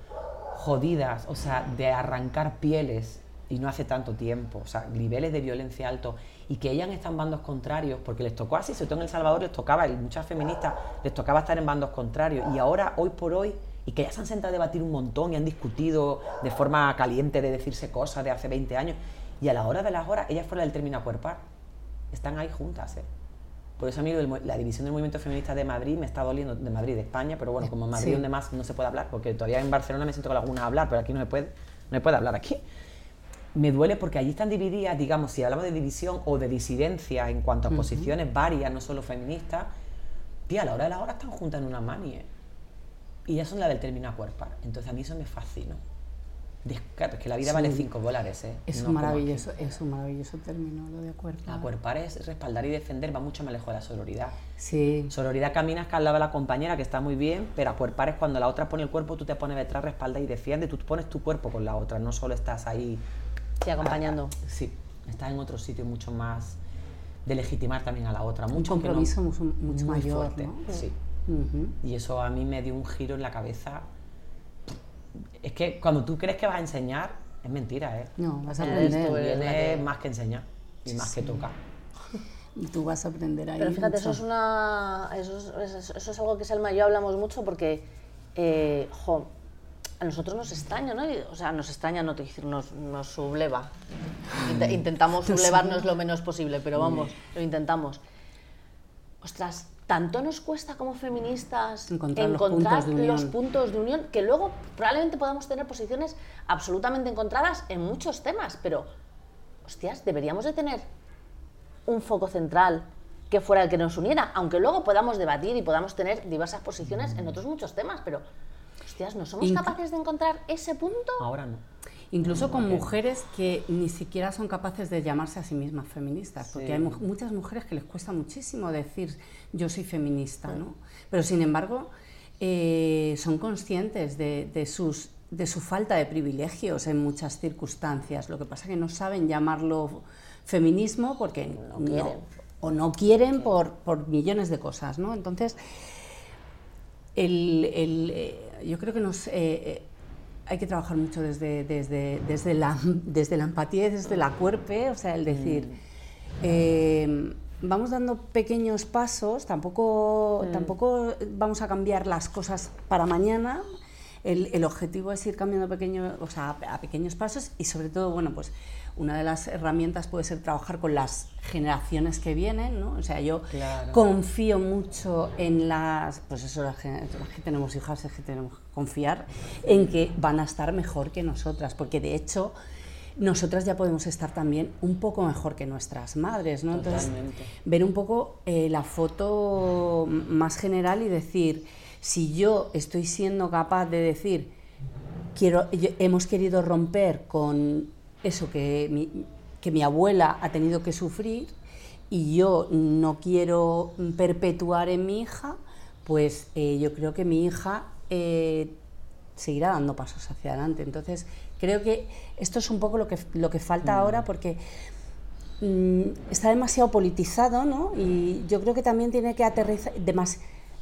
Jodidas, o sea, de arrancar pieles y no hace tanto tiempo, o sea, niveles de violencia alto y que ellas están en bandos contrarios, porque les tocó así, sobre todo en El Salvador les tocaba, muchas feministas les tocaba estar en bandos contrarios y ahora, hoy por hoy, y que ya se han sentado a debatir un montón y han discutido de forma caliente de decirse cosas de hace 20 años, y a la hora de las horas, ellas fueron del término acuerpar, están ahí juntas, ¿eh? Por eso a mí la división del movimiento feminista de Madrid me está doliendo, de Madrid, de España, pero bueno, como en Madrid Sí. donde más no se puede hablar, porque todavía en Barcelona me siento con algunas a hablar, pero aquí no se puede, no se puede hablar aquí. Me duele porque allí están divididas, digamos, si hablamos de división o de disidencia en cuanto a posiciones varias, no solo feministas, tía, a la hora de la hora están juntas en una mani, ¿eh? Y ya son la del término acuerpar. Entonces a mí eso me fascinó. Claro, es que la vida Sí. vale 5 dólares, ¿eh? Es No un maravilloso, es un maravilloso término lo de acuerdo. Acuerpar es respaldar y defender, va mucho más lejos de la sororidad. Sí, Sororidad caminas que al lado de la compañera, que está muy bien, pero acuerpar es cuando la otra pone el cuerpo, tú te pones detrás, respalda y defiende, tú pones tu cuerpo con la otra, no solo estás ahí. Sí, acompañando. Sí, estás en otro sitio mucho más de legitimar también a la otra. un Mucho no- compromiso mucho, mucho muy mayor, fuerte, ¿no? Sí. Y eso a mí me dio un giro en la cabeza. Es que cuando tú crees que vas a enseñar, es mentira, ¿eh? No, vas a aprender. más que enseñar y más que tocar. Y tú vas a aprender ahí. Pero fíjate, eso es, una, eso, es, eso- eso es algo que Selma y yo hablamos mucho porque, eh, jo, a nosotros nos extraña, ¿no? O sea, nos extraña, no te decir, nos, nos subleva. Int- intentamos Nos sublevarnos lo menos posible, pero vamos, lo intentamos. Ostras, tanto nos cuesta como feministas Encontrar los puntos de unión. los puntos de unión que luego probablemente podamos tener posiciones absolutamente encontradas en muchos temas, pero, hostias, deberíamos de tener un foco central que fuera el que nos uniera, aunque luego podamos debatir y podamos tener diversas posiciones en otros muchos temas, pero, hostias, ¿no somos capaces de encontrar ese punto? Ahora no. Incluso con mujeres que ni siquiera son capaces de llamarse a sí mismas feministas, porque Sí. hay mu- muchas mujeres que les cuesta muchísimo decir yo soy feminista, ¿no? Pero sin embargo eh, son conscientes de, de sus, de su falta de privilegios en muchas circunstancias. Lo que pasa es que no saben llamarlo feminismo porque no, quieren. o no quieren por, por millones de cosas, ¿no? Entonces el, el, eh, yo creo que nos, eh, hay que trabajar mucho desde, desde, desde, la, desde la empatía desde la cuerpe, o sea, el decir, eh, vamos dando pequeños pasos, tampoco, tampoco vamos a cambiar las cosas para mañana. El, el objetivo es ir cambiando pequeño, o sea, a, a pequeños pasos y sobre todo, bueno, pues una de las herramientas puede ser trabajar con las generaciones que vienen, ¿no? O sea, yo Claro. confío mucho en las, pues eso, las las que tenemos hijas, es que tenemos que confiar en que van a estar mejor que nosotras, porque de hecho nosotras ya podemos estar también un poco mejor que nuestras madres, ¿no? Entonces, Totalmente. ver un poco eh, la foto más general y decir, si yo estoy siendo capaz de decir, quiero, hemos querido romper con eso que mi, que mi abuela ha tenido que sufrir y yo no quiero perpetuar en mi hija, pues eh, yo creo que mi hija eh, seguirá dando pasos hacia adelante. Entonces, creo que esto es un poco lo que, lo que falta ahora porque mm, está demasiado politizado, ¿no? Y yo creo que también tiene que aterrizar, demas-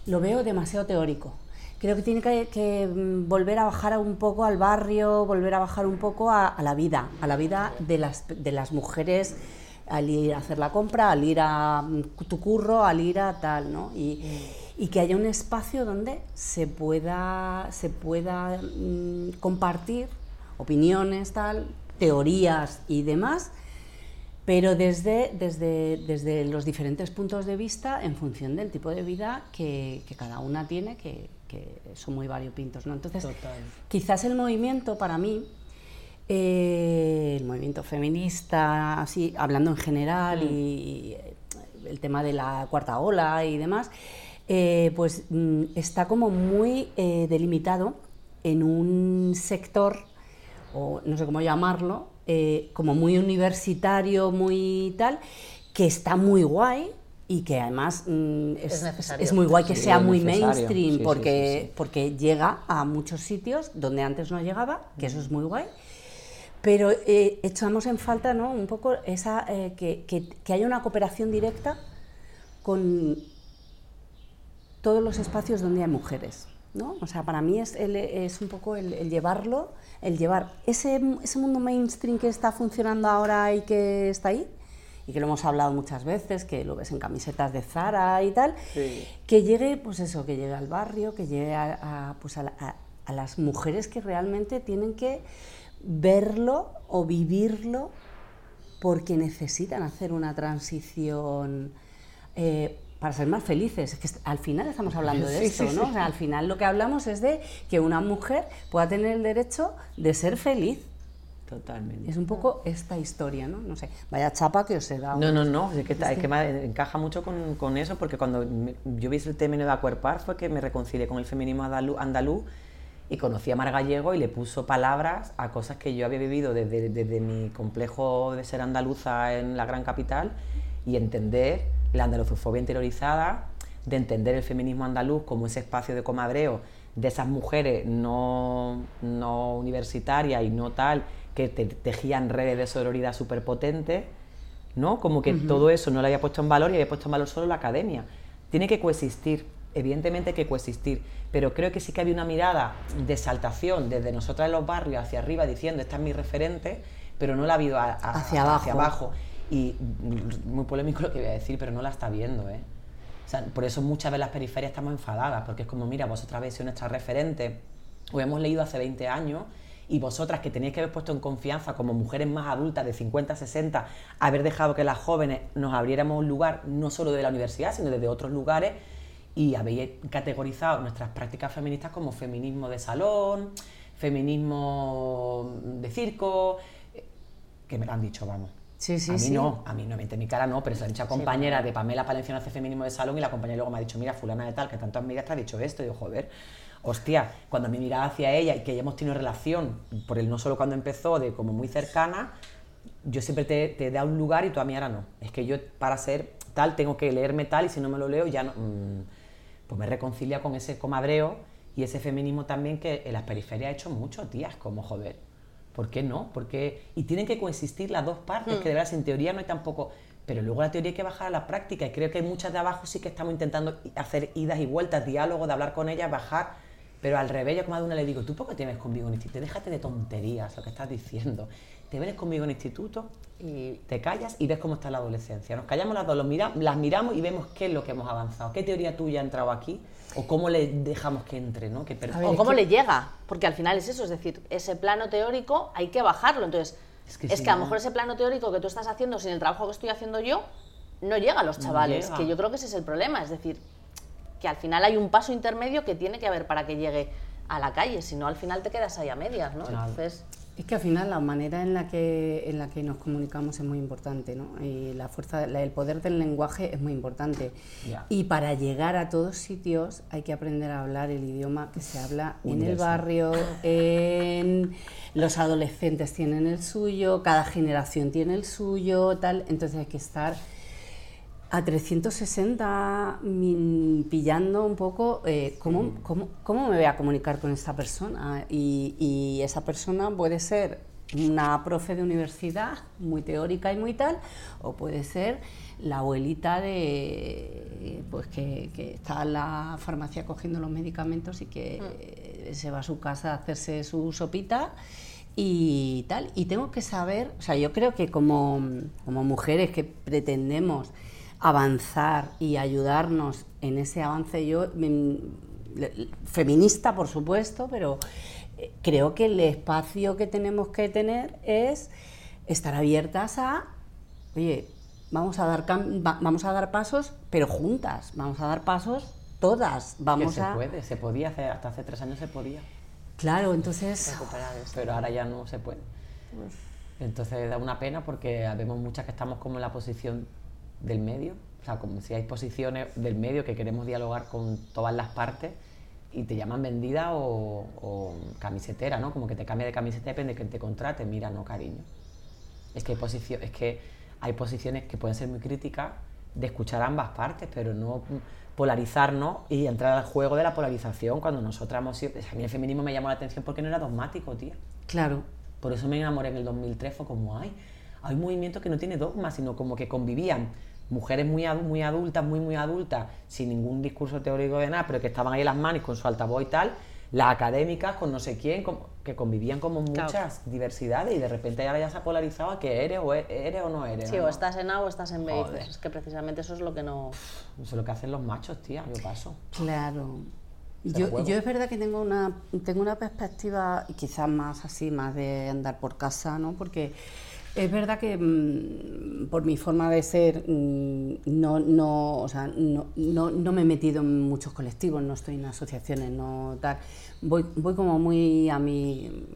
lo veo demasiado teórico. Creo que tiene que, mm, volver a bajar un poco al barrio, volver a bajar un poco a, la vida, a la vida de las, mujeres al ir a hacer la compra, al ir a mm, tu curro, al ir a tal, ¿no? Y, y que haya un espacio donde se pueda, se pueda mm, compartir opiniones, tal, teorías y demás, pero desde, desde, desde los diferentes puntos de vista en función del tipo de vida que, que cada una tiene, que, que son muy variopintos. ¿no? Entonces, Total. quizás el movimiento para mí, eh, el movimiento feminista, así, hablando en general, y eh, el tema de la cuarta ola y demás, eh, pues mm, está como muy eh, delimitado en un sector, o no sé cómo llamarlo, como muy universitario, muy tal, que está muy guay y que además mm, es, Es es muy guay que Sí, sea muy necesario. mainstream Sí, porque, sí, sí. porque llega a muchos sitios donde antes no llegaba, que eso es muy guay. Pero eh, echamos en falta ¿no? un poco esa, eh, que, que- que haya una cooperación directa con todos los espacios donde hay mujeres. ¿no? O sea, para mí es, el- es un poco el, el llevarlo, el llevar ese, ese mundo mainstream que está funcionando ahora y que está ahí, y que lo hemos hablado muchas veces, que lo ves en camisetas de Zara y tal, que llegue, pues eso, que llegue al barrio, que llegue a, a, pues a, la- a- a las mujeres que realmente tienen que verlo o vivirlo porque necesitan hacer una transición eh, para ser más felices. Es que al final estamos hablando de Sí, esto, sí, ¿no? sí. O sea, al final lo que hablamos es de que una mujer pueda tener el derecho de ser feliz. Totalmente. Es un poco esta historia, ¿no? No sé, vaya chapa que os he dado. No, no, no, es que, Es que que- me encaja mucho con, con eso, porque cuando me- yo vi el término de acuerpar fue que me reconcilié con el feminismo andaluz, andaluz y conocí a Mar Gallego y le puso palabras a cosas que yo había vivido desde, desde mi complejo de ser andaluza en la gran capital y entender la andaluzofobia interiorizada, de entender el feminismo andaluz como ese espacio de comadreo de esas mujeres no, no universitarias y no tal, que te- tejían redes de sororidad súper potentes, ¿no? Como que todo eso no lo había puesto en valor y había puesto en valor solo la academia. Tiene que coexistir, evidentemente hay que coexistir, pero creo que sí que había una mirada de exaltación desde nosotras en los barrios hacia arriba diciendo esta es mi referente, pero no la ha habido a- a- Hacia abajo. abajo. Y muy polémico lo que voy a decir, pero no la está viendo, ¿eh? O sea, por eso muchas veces las periferias estamos enfadadas, porque es como, mira, vosotras habéis sido nuestra referente, o hemos leído hace 20 años, y vosotras que teníais que haber puesto en confianza como mujeres más adultas de 50, 60, haber dejado que las jóvenes nos abriéramos un lugar no solo de la universidad, sino desde otros lugares, y habéis categorizado nuestras prácticas feministas como feminismo de salón, feminismo de circo, que me lo han dicho, vamos. Sí, sí, a mí sí. no, a mí no, en mi cara no, pero se lo han dicho a compañera de Pamela Palenciano hace feminismo de salón y la compañera luego me ha dicho, mira, fulana de tal, que tanto amigas te ha dicho esto, y yo, joder, hostia, cuando me miraba hacia ella y que ya hemos tenido relación, por el no solo cuando empezó, de como muy cercana, yo siempre te, te dado un lugar y tú a mí ahora no. Es que yo para ser tal tengo que leerme tal y si no me lo leo ya no... mm, pues me reconcilia con ese comadreo y ese feminismo también que en las periferias ha hecho mucho, tías, como joder. ¿Por qué no? Porque, y tienen que coexistir las dos partes, que de verdad en teoría no hay tampoco... Pero luego la teoría hay que bajar a la práctica y creo que muchas de abajo sí que estamos intentando hacer idas y vueltas, diálogo, de hablar con ellas, bajar. Pero al revés, yo como a una le digo, ¿tú por qué te ves conmigo en instituto? Déjate de tonterías, lo que estás diciendo. Te vienes conmigo en instituto y te callas y ves cómo está la adolescencia. Nos callamos las dos, los mira- las miramos y vemos qué es lo que hemos avanzado. ¿Qué teoría tuya ha entrado aquí? ¿O cómo le dejamos que entre? ¿no? Que o cómo le llega, porque al final es eso, es decir, ese plano teórico hay que bajarlo. Entonces, Es es que que, a lo mejor ese plano teórico que tú estás haciendo sin el trabajo que estoy haciendo yo, no llega a los chavales, llega. que yo creo que ese es el problema. Es decir, que al final hay un paso intermedio que tiene que haber para que llegue a la calle, si no al final te quedas ahí a medias, ¿no? Claro. Entonces, Es que al final la manera en la que, en la que nos comunicamos es muy importante, ¿no? Y la fuerza, el poder del lenguaje es muy importante. Y para llegar a todos sitios hay que aprender a hablar el idioma que se habla en el barrio, en los adolescentes tienen el suyo, cada generación tiene el suyo, tal. Entonces hay que estar a 360 min- pillando un poco eh, ¿cómo, cómo, cómo me voy a comunicar con esta persona. Y, y esa persona puede ser una profe de universidad muy teórica y muy tal, o puede ser la abuelita de pues que, que está en la farmacia cogiendo los medicamentos y que eh, se va a su casa a hacerse su sopita y tal. Y tengo que saber, o sea, yo creo que como, como mujeres que pretendemos avanzar y ayudarnos en ese avance, yo, mm, feminista por supuesto, pero eh, creo que el espacio que tenemos que tener es estar abiertas a, oye, vamos a dar, vamos a dar pasos, pero juntas, vamos a dar pasos todas, Que vamos se a... puede, se podía hacer, hasta hace tres años se podía. Claro, entonces... recuperar pero ahora ya no se puede. Entonces da una pena porque vemos muchas que estamos como en la posición del medio, o sea, como si hay posiciones del medio que queremos dialogar con todas las partes y te llaman vendida o, o camisetera, ¿no? Como que te cambia de camiseta depende de quién te contrate. Mira, no, cariño. Es que hay, posicio- es que hay posiciones que pueden ser muy críticas de escuchar ambas partes, pero no polarizarnos y entrar al juego de la polarización cuando nosotras hemos sido... A mí el feminismo me llamó la atención porque no era dogmático, tía. Claro, Por eso me enamoré en el 2003, fue como, ay, hay un movimiento que no tiene dogma, sino como que convivían mujeres muy, adu- muy adultas, muy, muy adultas, sin ningún discurso teórico de nada, pero que estaban ahí en las manos con su altavoz y tal, las académicas con no sé quién, que convivían como muchas diversidades y de repente ahora ya se ha polarizado a que eres o e- eres o no eres. sí, ¿no? o estás en A o estás en B. Joder. Es que precisamente eso es lo que no... Eso es lo que hacen los machos, tía, yo paso. Claro. Yo, yo es verdad que tengo una, tengo una perspectiva quizás más así, más de andar por casa, ¿no? Porque es verdad que mm, por mi forma de ser mm, no, no, o sea, no, no, no me he metido en muchos colectivos, no estoy en asociaciones, no tal. Voy, voy como muy a mi...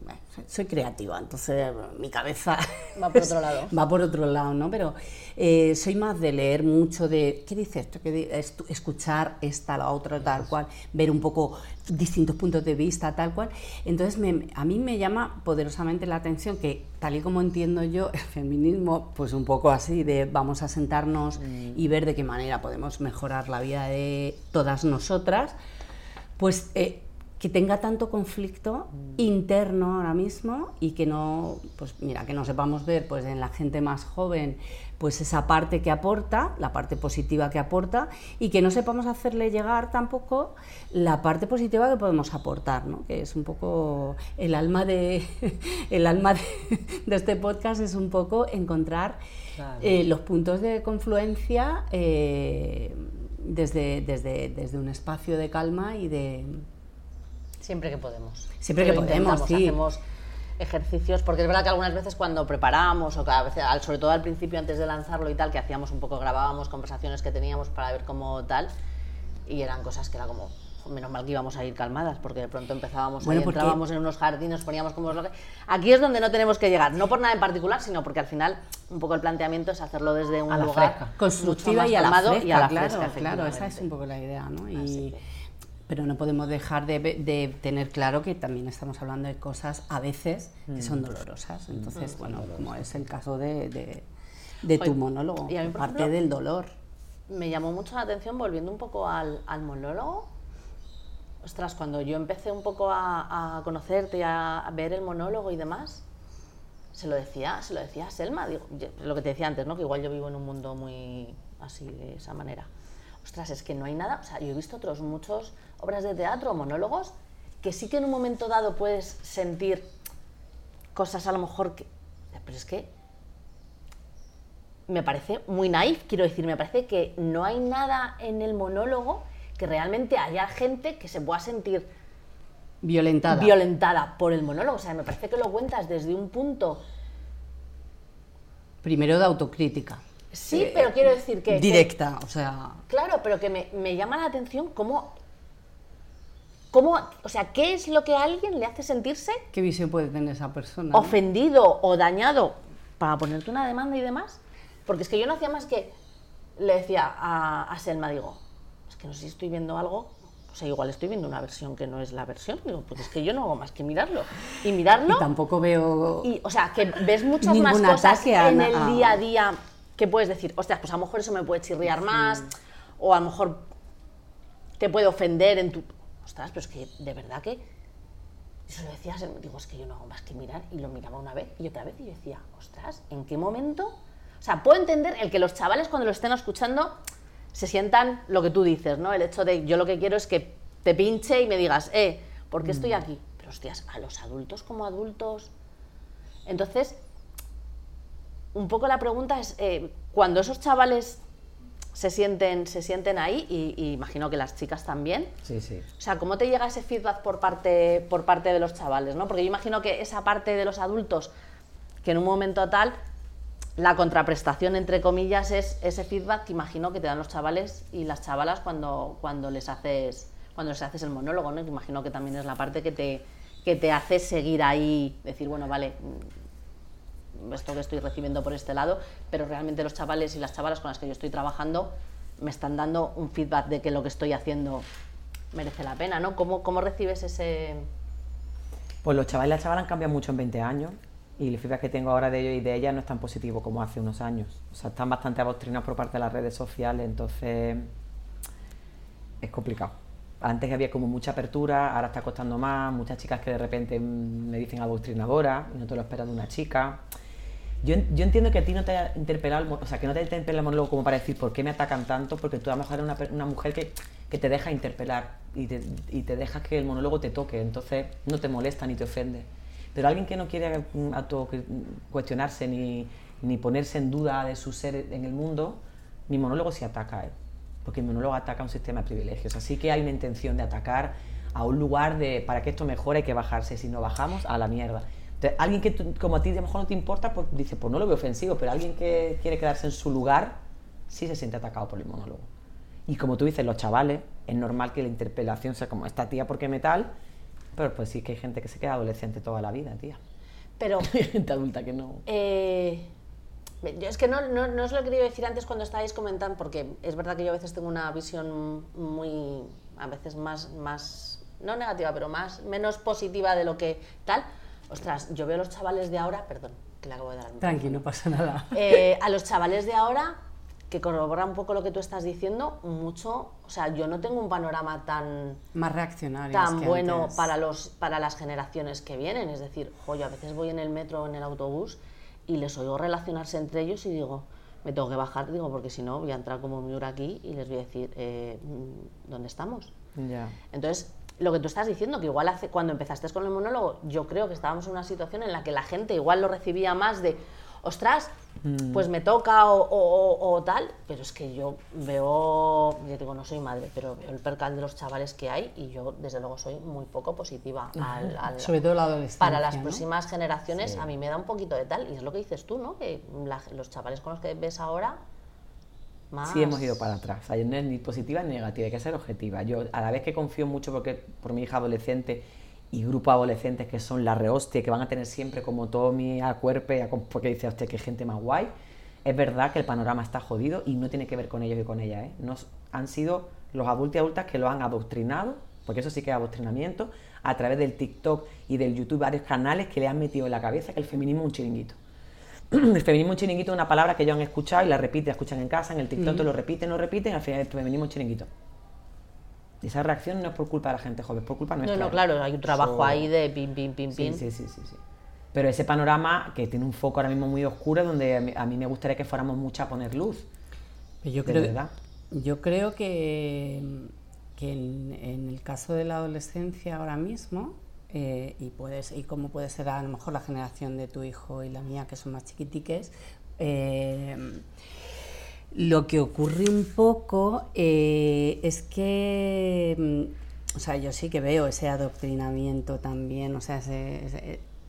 Soy creativa, entonces mi cabeza... Va por otro lado. va por otro lado, ¿no? Pero eh, soy más de leer mucho, de qué dice esto, ¿Qué di- estu- escuchar esta, la otra, tal cual, ver un poco distintos puntos de vista, tal cual. Entonces, me- a mí me llama poderosamente la atención que, tal y como entiendo yo, el feminismo, pues un poco así, de vamos a sentarnos y ver de qué manera podemos mejorar la vida de todas nosotras, pues eh, que tenga tanto conflicto interno ahora mismo y que no, pues mira, que no sepamos ver pues en la gente más joven pues esa parte que aporta, la parte positiva que aporta y que no sepamos hacerle llegar tampoco la parte positiva que podemos aportar, ¿no? Que es un poco el alma de el alma de, de este podcast es un poco encontrar Claro. eh, los puntos de confluencia eh, desde, desde, desde un espacio de calma y de, Siempre que podemos. Siempre que Lo podemos, sí. Hacemos ejercicios, porque es verdad que algunas veces cuando preparamos, o cada vez, al- sobre todo al principio antes de lanzarlo y tal, que hacíamos un poco, grabábamos conversaciones que teníamos para ver cómo tal, y eran cosas que era como, "Jo, menos mal que íbamos a ir calmadas, porque de pronto empezábamos, Bueno, ahí, porque- entrábamos en unos jardines, poníamos como lo que... Aquí es donde no tenemos que llegar, no por nada en particular, sino porque al final un poco el planteamiento es hacerlo desde un A la lugar constructiva más y a la fresca, y a la claro, fresca, claro, esa es un poco la idea, ¿no? Y, Así que- pero no podemos dejar de, ve- de tener claro que también estamos hablando de cosas a veces que son Mm. dolorosas. Entonces, bueno, como es el caso de, de, de tu Oye, monólogo, y a mí, por parte ejemplo, del dolor. me llamó mucho la atención, volviendo un poco al, al monólogo. Ostras, cuando yo empecé un poco a, a conocerte y a, a ver el monólogo y demás, se lo decía, se lo decía a Selma, digo, yo- lo que te decía antes, ¿no? Que igual yo vivo en un mundo muy así, de esa manera. Ostras, es que no hay nada, o sea, yo he visto otros muchos obras de teatro, monólogos, que sí que en un momento dado puedes sentir cosas a lo mejor que... Pero es que me parece muy naif, quiero decir, me parece que no hay nada en el monólogo que realmente haya gente que se pueda sentir Violentada. violentada por el monólogo. O sea, me parece que lo cuentas desde un punto. Primero de autocrítica. Sí, pero quiero decir que. que- Directa, o sea. claro, pero que me, me llama la atención cómo. ¿cómo, o sea, ¿qué es lo que a alguien le hace sentirse ¿Qué visión puede tener esa persona? ofendido o dañado para ponerte una demanda y demás? Porque es que yo no hacía más que le decía a, a Selma, digo, es que no sé si estoy viendo algo, o sea, igual estoy viendo una versión que no es la versión, digo, pues es que yo no hago más que mirarlo. Y mirarlo, Y tampoco veo... y, o sea, que ves muchas más cosas a en na- el a- día a día que puedes decir, ostras, pues a lo mejor eso me puede chirriar más, o a lo mejor te puede ofender en tu... Ostras, pero es que de verdad que... Se lo decías, digo, es que yo no hago más que mirar, y lo miraba una vez y otra vez, y yo decía, ostras, ¿en qué momento? O sea, puedo entender el que los chavales cuando lo estén escuchando se sientan lo que tú dices, ¿no? El hecho de yo lo que quiero es que te pinche y me digas, eh, ¿por qué estoy aquí? Pero hostias, a los adultos como adultos. Entonces, un poco la pregunta es, eh, cuando esos chavales se sienten, se sienten ahí, y, y imagino que las chicas también, Sí, sí. o sea, ¿cómo te llega ese feedback por parte, por parte de los chavales? ¿no? Porque yo imagino que esa parte de los adultos, que en un momento tal, la contraprestación, entre comillas, es ese feedback que imagino que te dan los chavales y las chavalas cuando, cuando, les, haces, cuando les haces el monólogo, ¿no? Imagino que también es la parte que te, que te hace seguir ahí, decir, bueno, vale, esto que estoy recibiendo por este lado, pero realmente los chavales y las chavalas con las que yo estoy trabajando me están dando un feedback de que lo que estoy haciendo merece la pena, ¿no? ¿Cómo, cómo recibes ese...? Pues los chavales y las chavalas han cambiado mucho en 20 años y el feedback que tengo ahora de ellos y de ellas no es tan positivo como hace unos años. O sea, están bastante adoctrinados por parte de las redes sociales, entonces es complicado. Antes había como mucha apertura, ahora está costando más, muchas chicas que de repente mm, me dicen adoctrinadora y no te lo esperas de una chica. Yo, yo entiendo que a ti no te haya interpelado, o sea, que no te haya interpelado el monólogo como para decir por qué me atacan tanto, porque tú a lo mejor eres una, una mujer que, que te deja interpelar y te, y te dejas que el monólogo te toque, entonces no te molesta ni te ofende. Pero alguien que no quiere mm, auto- mm, cuestionarse ni, ni ponerse en duda de su ser en el mundo, mi monólogo sí ataca él, porque mi monólogo ataca un sistema de privilegios. Así que hay una intención de atacar a un lugar de para que esto mejore hay que bajarse, si no bajamos, a la mierda. Entonces, alguien que tú- como a ti a lo mejor no te importa, pues dice, pues no lo veo ofensivo, pero alguien que quiere quedarse en su lugar, sí se siente atacado por el monólogo. Y como tú dices, los chavales, es normal que la interpelación sea como esta tía porque me tal, pero pues sí que hay gente que se queda adolescente toda la vida, tía. Pero Hay gente adulta que no. Eh, yo es que no, no, no os lo he querido decir antes cuando estáis comentando, porque es verdad que yo a veces tengo una visión muy, a veces más, más no negativa, pero más, menos positiva de lo que tal. Ostras, yo veo a los chavales de ahora, perdón, que le acabo de dar Tranqui, no pasa nada. eh, a los chavales de ahora, que corrobora un poco lo que tú estás diciendo, mucho, o sea, yo no tengo un panorama tan Más reaccionarios tan que bueno antes. para los para las generaciones que vienen. Es decir, jo, yo a veces voy en el metro o en el autobús y les oigo relacionarse entre ellos y digo, me tengo que bajar, digo, porque si no voy a entrar como Miura aquí y les voy a decir, eh, mm, ¿dónde estamos? Ya. Entonces, lo que tú estás diciendo, que igual hace, cuando empezaste con el monólogo, yo creo que estábamos en una situación en la que la gente igual lo recibía más de, ostras, pues me toca o, o- o- o tal, pero es que yo veo, yo digo, no soy madre, pero veo el percal de los chavales que hay y yo, desde luego, soy muy poco positiva al, al- Sobre todo la adolescencia. para las ¿no? próximas generaciones. A mí me da un poquito de tal, y es lo que dices tú, ¿no? Que la- los chavales con los que ves ahora, más... Sí hemos ido para atrás. Sea, no es ni positiva ni negativa, hay que ser objetiva. Yo a la vez que confío mucho porque por mi hija adolescente y grupo adolescentes que son la rehostia, que van a tener siempre como todo mi acuerpe, a- porque dice, hostia, qué gente más guay. Es verdad que el panorama está jodido y no tiene que ver con ellos y con ella. ¿eh? Nos, han sido los adultos y adultas que lo han adoctrinado, porque eso sí que es adoctrinamiento, a través del TikTok y del YouTube, varios canales que le han metido en la cabeza que el feminismo es un chiringuito. el feminismo un chiringuito es una palabra que ellos han escuchado y la repiten, la escuchan en casa, en el TikTok, te lo repiten, lo repiten, al final el feminismo un chiringuito. Y esa reacción no es por culpa de la gente joven, es por culpa No, nuestra. no, ¿eh? claro, hay un trabajo Eso- ahí de pim, pim, pim, pim. sí, sí, sí, sí. Pero ese panorama que tiene un foco ahora mismo muy oscuro, donde a mí, a mí me gustaría que fuéramos muchas a poner luz. Pero yo de creo, verdad. yo creo que, que en, en el caso de la adolescencia ahora mismo, eh, y, puedes, y como puede ser a lo mejor la generación de tu hijo y la mía, que son más chiquitiques, eh, lo que ocurre un poco eh, es que, mm, o sea, yo sí que veo ese adoctrinamiento también, o sea,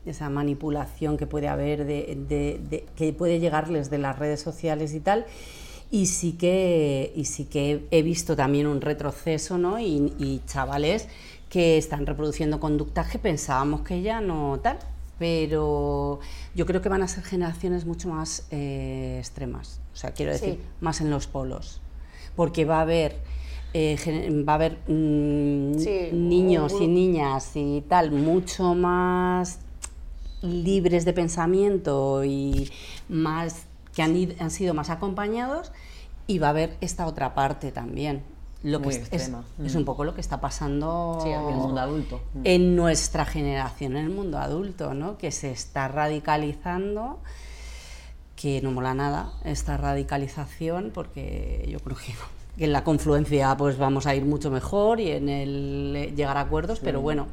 esa manipulación que puede haber, de, que puede llegarles de las redes sociales y tal. Y sí que, y sí que he visto también un retroceso, ¿no? Y chavales que están reproduciendo conductas que pensábamos que ya no tal, pero yo creo que van a ser generaciones mucho más eh, extremas, o sea, quiero decir, Sí. más en los polos, porque va a haber eh, va a haber mm, Sí, niños y niñas y tal mucho más libres de pensamiento y más que han, han sido más acompañados y va a haber esta otra parte también. Lo Muy que es, es, un poco lo que está pasando Sí, en el mundo adulto. Mm. en nuestra generación, en el mundo adulto, ¿no? que se está radicalizando, que no mola nada esta radicalización, porque yo creo que, que en la confluencia pues vamos a ir mucho mejor y en el eh, llegar a acuerdos, pero bueno,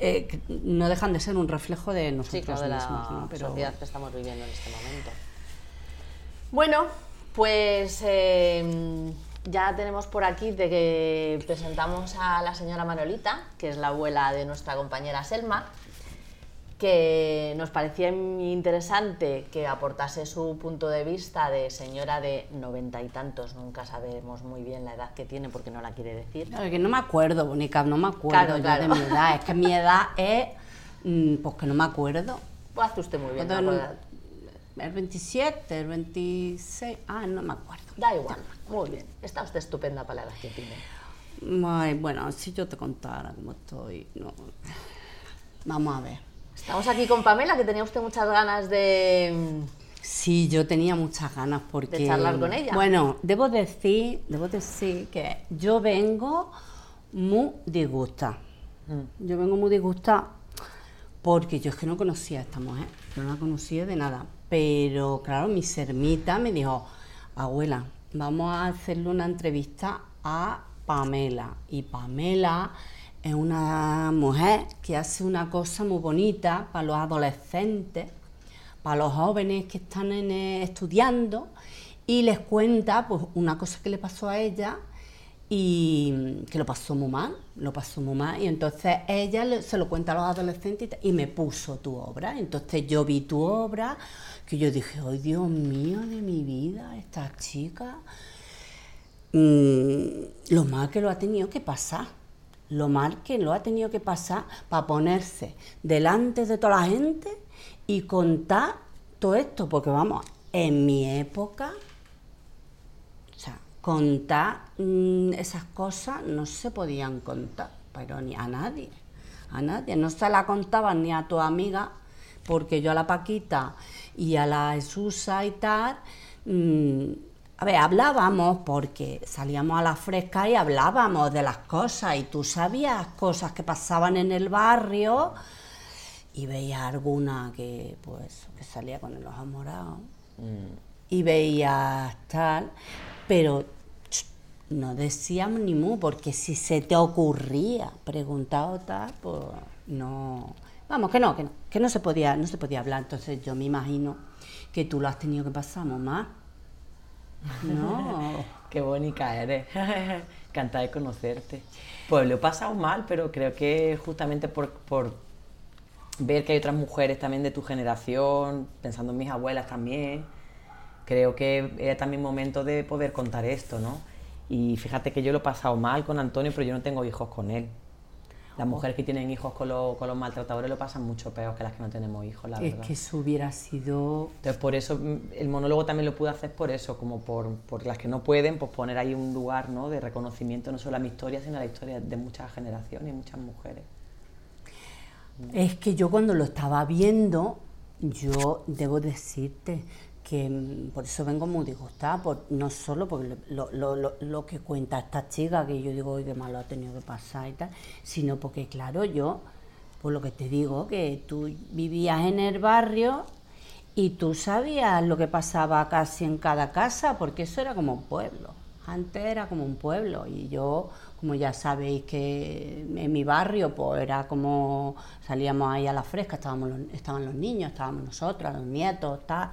eh, no dejan de ser un reflejo de Sí, nosotros claro, de la mismos. ¿no? Pero, sociedad que estamos viviendo en este momento. Bueno, pues eh, ya tenemos por aquí de que presentamos a la señora Manolita, que es la abuela de nuestra compañera Selma, que nos parecía interesante que aportase su punto de vista de señora de noventa y tantos, nunca sabemos muy bien la edad que tiene porque no la quiere decir. Claro, que no me acuerdo, Bonica, no me acuerdo Claro, claro. de mi edad. Es que mi edad es, mm, pues que no me acuerdo. Pues hace usted muy bien. ¿no? El, el 27, el 26, ah, no me acuerdo. Da igual, muy bien. Está usted estupenda para la edad que tiene. Ay, bueno, si yo te contara cómo estoy, no. Vamos a ver. Estamos aquí con Pamela, que tenía usted muchas ganas de... Sí, yo tenía muchas ganas porque... ¿De charlar con ella? Bueno, debo decir, debo decir que yo vengo muy disgustada. Mm. Yo vengo muy disgustada porque yo es que no conocía a esta mujer, no la conocía de nada. Pero claro, mi sermita me dijo, abuela, vamos a hacerle una entrevista a Pamela. Y Pamela es una mujer que hace una cosa muy bonita para los adolescentes, para los jóvenes que están eh, estudiando y les cuenta pues, una cosa que le pasó a ella y que lo pasó muy mal, lo pasó muy mal y entonces ella se lo cuenta a los adolescentes y me puso tu obra, entonces yo vi tu obra que yo dije, ay Dios mío de mi vida, esta chica, mm, lo mal que lo ha tenido que pasar, lo mal que lo ha tenido que pasar para ponerse delante de toda la gente y contar todo esto, porque vamos, en mi época, o sea, contar mm, esas cosas no se podían contar, pero ni a nadie, a nadie, no se la contaban ni a tu amiga, porque yo a la Paquita y a la Jesusa y tal, mm, a ver, hablábamos porque salíamos a la fresca y hablábamos de las cosas y tú sabías cosas que pasaban en el barrio y veías alguna que pues que salía con el ojo morado y veías tal, pero no decíamos ni mu, porque si se te ocurría preguntar o tal, pues no, vamos, que no, que no, que no se podía, no se podía hablar, entonces yo me imagino que tú lo has tenido que pasar mamá. No. Qué bonita eres. Encantada de conocerte. Pues lo he pasado mal, pero creo que justamente por, por ver que hay otras mujeres también de tu generación, pensando en mis abuelas también, creo que era también momento de poder contar esto, ¿no? Y fíjate que yo lo he pasado mal con Antonio, pero yo no tengo hijos con él. Las mujeres que tienen hijos con, los- con los maltratadores lo pasan mucho peor que las que no tenemos hijos, la Es verdad. que eso hubiera sido Entonces, por eso mm, el monólogo también lo pude hacer por eso, como por, por las que no pueden, pues poner ahí un lugar ¿no? de reconocimiento no solo a mi historia, sino a la historia de muchas generaciones y muchas mujeres. Es que yo cuando lo estaba viendo, yo debo decirte que por eso vengo muy disgustada, por, no solo por lo, lo- lo- lo que cuenta esta chica, que yo digo, qué malo ha tenido que pasar y tal, sino porque, claro, yo, por lo que te digo, que tú vivías en el barrio y tú sabías lo que pasaba casi en cada casa, porque eso era como un pueblo. Antes era como un pueblo y yo, como ya sabéis que en mi barrio, pues era como salíamos ahí a la fresca, estábamos los- estaban los niños, estábamos nosotros, los nietos, tal.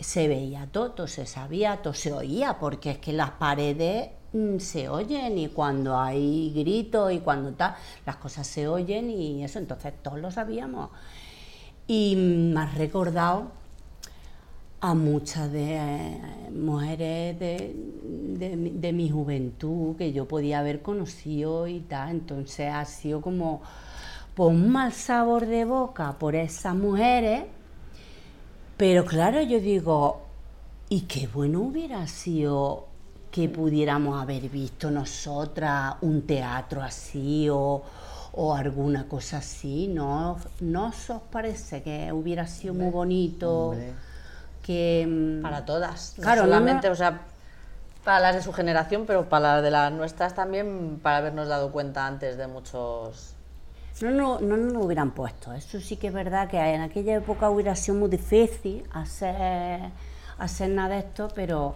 Se veía todo, se sabía todo, se oía, porque es que las paredes mm, se oyen y cuando hay gritos y cuando tal, las cosas se oyen y eso, entonces todos lo sabíamos. Y me has recordado a muchas de eh, mujeres de, de mi- de mi juventud que yo podía haber conocido y tal. Entonces ha sido como pues, un mal sabor de boca por esas mujeres. Pero claro, yo digo, y qué bueno hubiera sido que pudiéramos haber visto nosotras un teatro así o, o alguna cosa así, ¿no? ¿No os parece que hubiera sido muy bonito? hombre. Que, mm, Para todas. Claro, no, no. solamente, o sea, para las de su generación, pero para las de las nuestras también, para habernos dado cuenta antes de muchos. No, no, no nos lo hubieran puesto. Eso sí que es verdad que en aquella época hubiera sido muy difícil hacer, hacer nada de esto, pero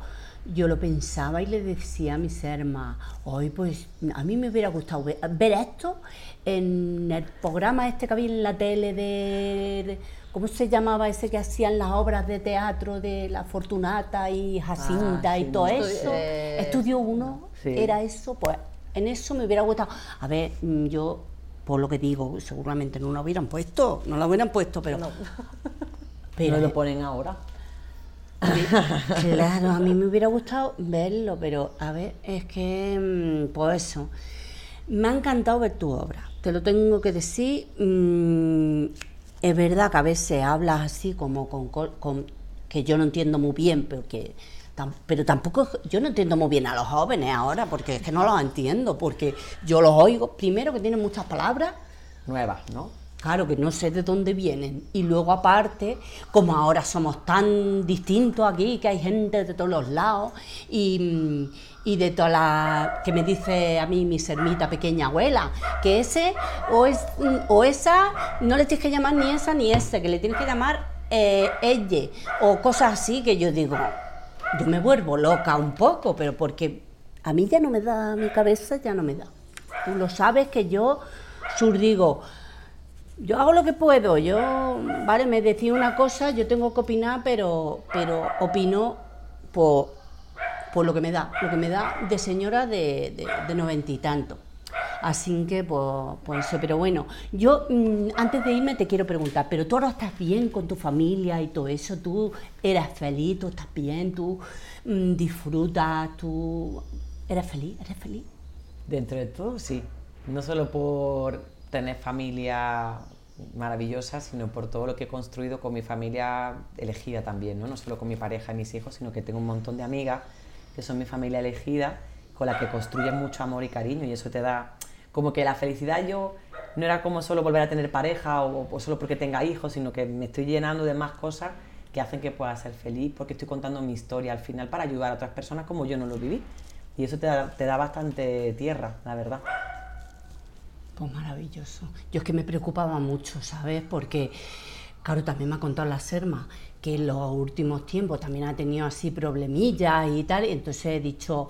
yo lo pensaba y le decía a mis hermanas, hoy pues a mí me hubiera gustado ver, ver esto en el programa este que había en la tele de, de- ¿cómo se llamaba ese que hacían las obras de teatro de La Fortunata y Jacinta Ah, y todo Estu- eso? eh, Estudio 1 Sí. era eso, pues en eso me hubiera gustado. A ver, mm, yo, por lo que digo, seguramente no lo hubieran puesto, no lo hubieran puesto, pero. pero no lo ponen ahora. Claro, a mí me hubiera gustado verlo, pero a ver, es que, mm, pues eso, me ha encantado ver tu obra, te lo tengo que decir. mm, es verdad que a veces hablas así como con, con- que yo no entiendo muy bien, pero que pero tampoco yo no entiendo muy bien a los jóvenes ahora, porque es que no los entiendo, porque yo los oigo, primero que tienen muchas palabras, Nuevas, ¿no? Claro que no sé de dónde vienen. Y luego aparte, como ahora somos tan distintos aquí, que hay gente de todos los lados, y, de todas las que me dice a mí mi sermita pequeña abuela, que ese o, es, o esa, no le tienes que llamar ni esa ni ese, que le tienes que llamar eh, ella, o cosas así que yo digo, yo me vuelvo loca un poco, pero porque a mí ya no me da, mi cabeza ya no me da. Tú lo sabes que yo sur digo, yo hago lo que puedo, yo, vale, me decís una cosa, yo tengo que opinar, pero, pero opino por, por lo que me da, lo que me da de señora de, de, de noventa y tanto. Así que, pues, pues eso, pero bueno, yo mm, antes de irme te quiero preguntar, pero tú ahora estás bien con tu familia y todo eso, tú eres feliz, tú estás bien, tú mm, disfrutas, tú eres feliz, eres feliz. Dentro de todo, sí. No solo por tener familia maravillosa, sino por todo lo que he construido con mi familia elegida también, ¿no? No solo con mi pareja y mis hijos, sino que tengo un montón de amigas que son mi familia elegida, con la que construyes mucho amor y cariño y eso te da como que la felicidad yo no era como solo volver a tener pareja o, solo porque tenga hijos, sino que me estoy llenando de más cosas que hacen que pueda ser feliz porque estoy contando mi historia al final para ayudar a otras personas como yo no lo viví. Y eso te da, te da bastante tierra, la verdad. Pues maravilloso. Yo es que me preocupaba mucho, ¿sabes? Porque, claro, también me ha contado la Serma que en los últimos tiempos también ha tenido así problemillas y tal, y entonces he dicho,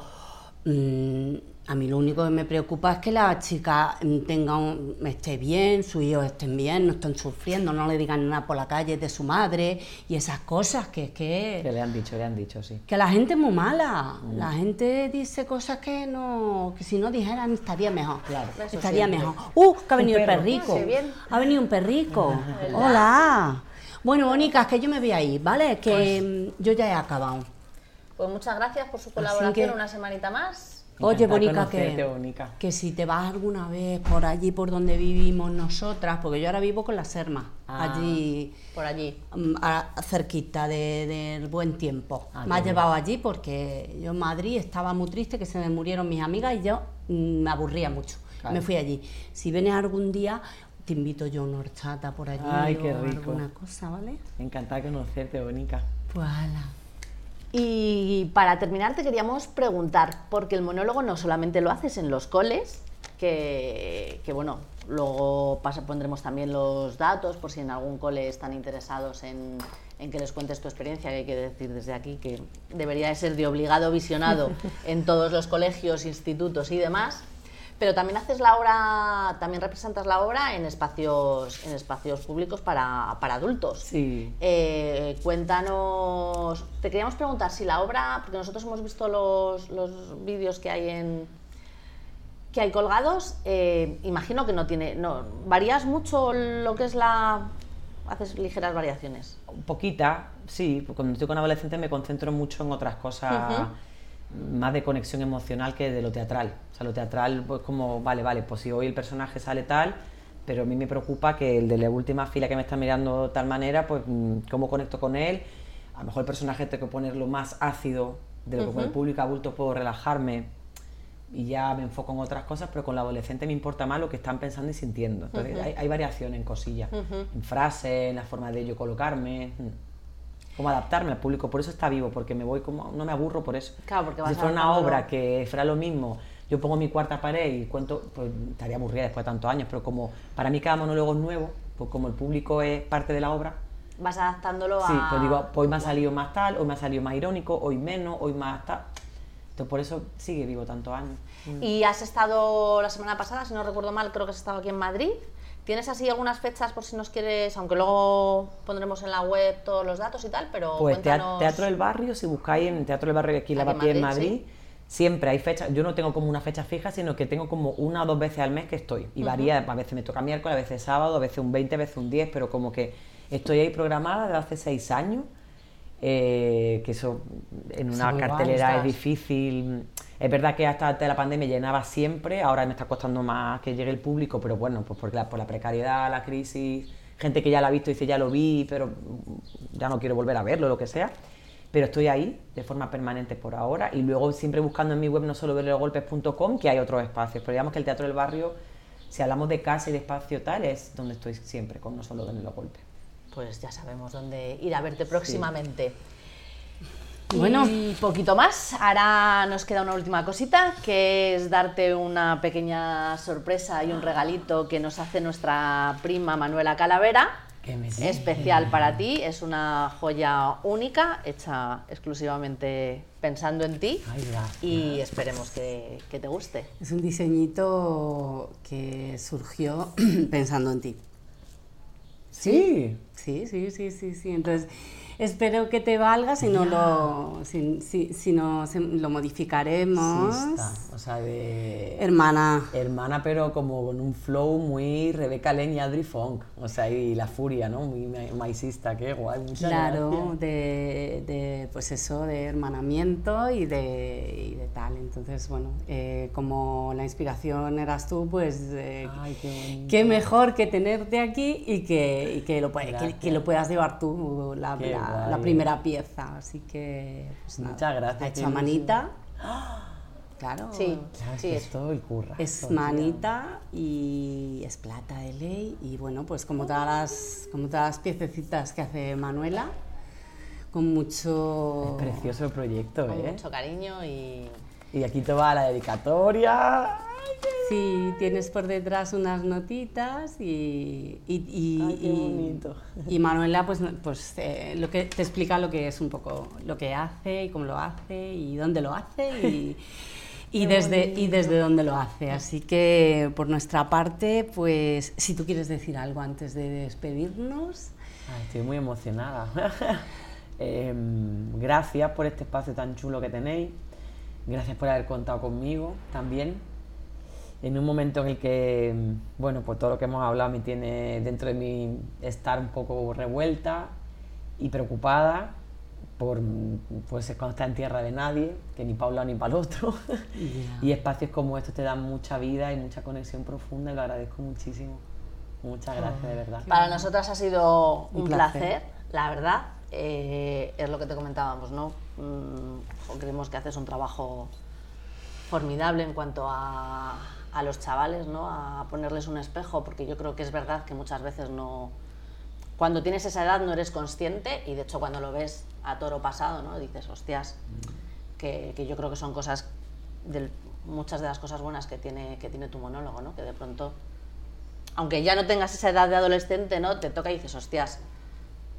mm, a mí lo único que me preocupa es que la chica mm, tenga un- esté bien, sus hijos estén bien, no estén sufriendo, no le digan nada por la calle de su madre y esas cosas que es que... Que le han dicho, le han dicho, sí. Que la gente es muy mala. La gente dice cosas que no, que si no dijeran estaría mejor. Claro. Eso estaría siempre. mejor. ¡Uh! Que ha venido el perro. perrico. Sí. Ha venido un perrico. Hola. Bueno, Bonicas, que yo me voy a ir, ¿vale? Que mm, yo ya he acabado. Pues muchas gracias por su colaboración que- una semanita más. Oye, Bonica, que, Bonica. que si te vas alguna vez por allí, por donde vivimos nosotras, porque yo ahora vivo con la Serma, Ah. allí Por allí. mm, a- cerquita de- del buen tiempo. Ah, me ha qué llevado allí porque yo en Madrid estaba muy triste que se me murieron mis amigas y yo mm, me aburría mucho. Claro. Me fui allí. Si vienes algún día, te invito yo a una horchata por allí Ay, qué o rico. alguna cosa, ¿vale? Encantada de conocerte, Bonica. Pues ala. Y para terminar te queríamos preguntar, porque el monólogo no solamente lo haces en los coles, que, bueno, luego pasa, pondremos también los datos por si en algún cole están interesados en, en que les cuentes tu experiencia, que hay que decir desde aquí que debería de ser de obligado visionado en todos los colegios, institutos y demás. Pero también haces la obra, también representas la obra en espacios, en espacios públicos para, para adultos. Sí. Eh, cuéntanos, te queríamos preguntar si la obra, porque nosotros hemos visto los, los vídeos que hay en que hay colgados, eh, imagino que no tiene, no, varías mucho lo que es la, haces ligeras variaciones. Poquita, sí, porque cuando estoy con adolescentes me concentro mucho en otras cosas más de conexión emocional que de lo teatral. O sea, lo teatral, pues como, vale, vale, pues si hoy el personaje sale tal, pero a mí me preocupa que el de la última fila que me está mirando de tal manera, pues mm, cómo conecto con él. A lo mejor el personaje tengo que ponerlo más ácido de lo que con el público adulto puedo relajarme y ya me enfoco en otras cosas, pero con la adolescente me importa más lo que están pensando y sintiendo. Entonces hay, hay, variación en cosillas, en frases, en la forma de yo colocarme. Como adaptarme al público, por eso está vivo, porque me voy como, no me aburro por eso. Claro, porque vas si fuera una obra que fuera lo mismo, yo pongo mi cuarta pared y cuento, pues estaría aburrida después de tantos años, pero como para mí cada monólogo es nuevo, pues como el público es parte de la obra. Vas adaptándolo a... Sí, pues digo, hoy me ha salido más tal, hoy me ha salido más irónico, hoy menos, hoy más tal. Entonces por eso sigue vivo tantos años. Y has estado la semana pasada, si no recuerdo mal, creo que has estado aquí en Madrid. ¿Tienes así algunas fechas por si nos quieres, aunque luego pondremos en la web todos los datos y tal, pero Pues cuéntanos... Teatro del Barrio, si buscáis en Teatro del Barrio aquí en Lavapié en Madrid, siempre hay fechas, yo no tengo como una fecha fija, sino que tengo como una o dos veces al mes que estoy, y varía, a veces me toca miércoles, a veces sábado, a veces un 20, a veces un 10, pero como que estoy ahí programada desde hace seis años, eh, que eso en una cartelera es difícil es verdad que hasta antes de la pandemia llenaba siempre, ahora me está costando más que llegue el público, pero bueno, pues por la, por la precariedad, la crisis, gente que ya la ha visto y dice ya lo vi, pero ya no quiero volver a verlo, lo que sea. Pero estoy ahí de forma permanente por ahora y luego siempre buscando en mi web no solo verlegolpes.com, que hay otros espacios, pero digamos que el Teatro del Barrio, si hablamos de casa y de espacio tal, es donde estoy siempre, con no solo los golpes. Pues ya sabemos dónde ir a verte próximamente. Bueno. Y poquito más. Ahora nos queda una última cosita, que es darte una pequeña sorpresa y un regalito que nos hace nuestra prima Manuela Calavera. Especial para ti, es una joya única, hecha exclusivamente pensando en ti y esperemos que, que te guste. Es un diseñito que surgió pensando en ti. Sí. Sí, sí, sí, sí, sí. Entonces, espero que te valga, si no, lo, si, si, si no lo modificaremos. o sea, de... Hermana. Hermana, pero como con un flow muy Rebeca Len y Adri Funk. O sea, y la furia, ¿no? Muy maicista, qué guay. Muchas claro, de, de, pues eso, de hermanamiento y de, y de tal. Entonces, bueno, eh, como la inspiración eras tú, pues eh, Ay, qué, qué, mejor que tenerte aquí y que, y que, lo, que, que, lo puedas llevar tú, la, la la, primera pieza. Así que, pues Muchas gracias. hecho a manita. Claro, sí, sí es todo el curra. Es manita y es plata de ley. Y bueno, pues como todas las, como todas las piececitas que hace Manuela, con mucho. Es precioso el proyecto, con ¿eh? mucho cariño y. Y aquí te va la dedicatoria. Sí, tienes por detrás unas notitas y, y, Ay, qué bonito. y Manuela pues, pues eh, lo que te explica lo que es un poco lo que hace y cómo lo hace y dónde lo hace y, y desde, y desde dónde lo hace. Así que por nuestra parte, pues si tú quieres decir algo antes de despedirnos. Ay, estoy muy emocionada. eh, gracias por este espacio tan chulo que tenéis. Gracias por haber contado conmigo también en un momento en el que, bueno, pues todo lo que hemos hablado me tiene dentro de mí estar un poco revuelta y preocupada por pues cuando está en tierra de nadie, que ni para un lado ni para el otro. Yeah. y espacios como estos te dan mucha vida y mucha conexión profunda y lo agradezco muchísimo. Muchas gracias, de verdad. Para nosotras ha sido un, Un placer. placer. la verdad. Eh, es lo que te comentábamos, ¿no? Mm, creemos que haces un trabajo formidable en cuanto a, a los chavales, ¿no? A ponerles un espejo, porque yo creo que es verdad que muchas veces no... Cuando tienes esa edad no eres consciente y de hecho cuando lo ves a toro pasado, ¿no? Dices, hostias, que, que yo creo que son cosas, del, muchas de las cosas buenas que tiene, que tiene tu monólogo, ¿no? Que de pronto, aunque ya no tengas esa edad de adolescente, ¿no? Te toca y dices, hostias,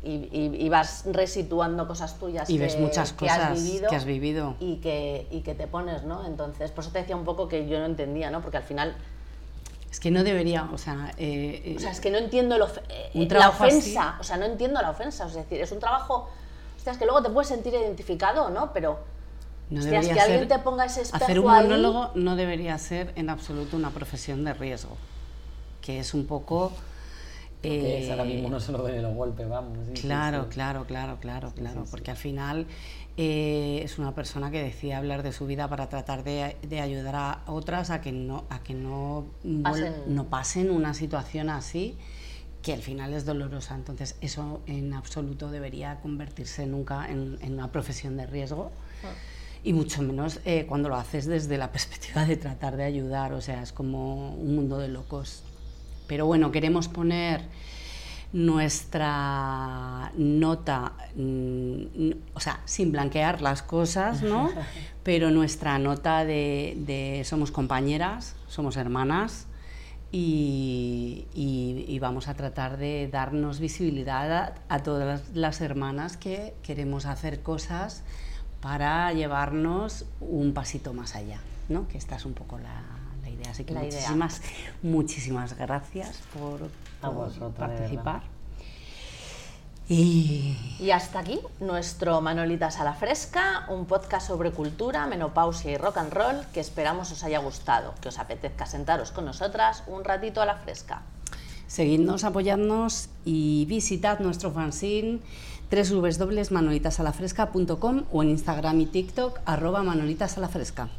y, y, y, vas resituando cosas tuyas y que, ves muchas que cosas has vivido, que has vivido. Y, que, y que te pones, ¿no? Entonces, por eso te decía un poco que yo no entendía, ¿no? Porque al final... Es que no debería, o sea... Eh, eh, o sea, es que no entiendo lo, eh, la ofensa, así. o sea, no entiendo la ofensa, es decir, es un trabajo... Hostia, es que luego te puedes sentir identificado, ¿no? Pero... no hostia, es debería que alguien ser- te ponga ese espejo Hacer un ahí- monólogo no debería ser en absoluto una profesión de riesgo, que es un poco Que Eh, es ahora mismo no se lo los golpes, vamos. sí, Claro, sí. claro, claro, claro, claro, porque al final eh, es una persona que decide hablar de su vida para tratar de, de ayudar a otras a que no, a que no, Pasen. no pasen una situación así que al final es dolorosa. Entonces eso en absoluto debería convertirse nunca en, en una profesión de riesgo y mucho menos eh, cuando lo haces desde la perspectiva de tratar de ayudar, o sea, es como un mundo de locos. Pero bueno, queremos poner nuestra nota, mm, o sea, sin blanquear las cosas, ¿no? Pero nuestra nota de, de somos compañeras, somos hermanas y, y- y vamos a tratar de darnos visibilidad a, a todas las, hermanas que queremos hacer cosas para llevarnos un pasito más allá, ¿no? Que esta es un poco la idea. Así que La idea. muchísimas, muchísimas gracias por, A participar. Y Y hasta aquí nuestro Manolitas a la Fresca, un podcast sobre cultura, menopausia y rock and roll que esperamos os haya gustado, que os apetezca sentaros con nosotras un ratito a la fresca. seguidnos, apoyadnos y visitad nuestro fanzine www.manolitasalafresca.com o en Instagram y TikTok arroba manolitasalafresca.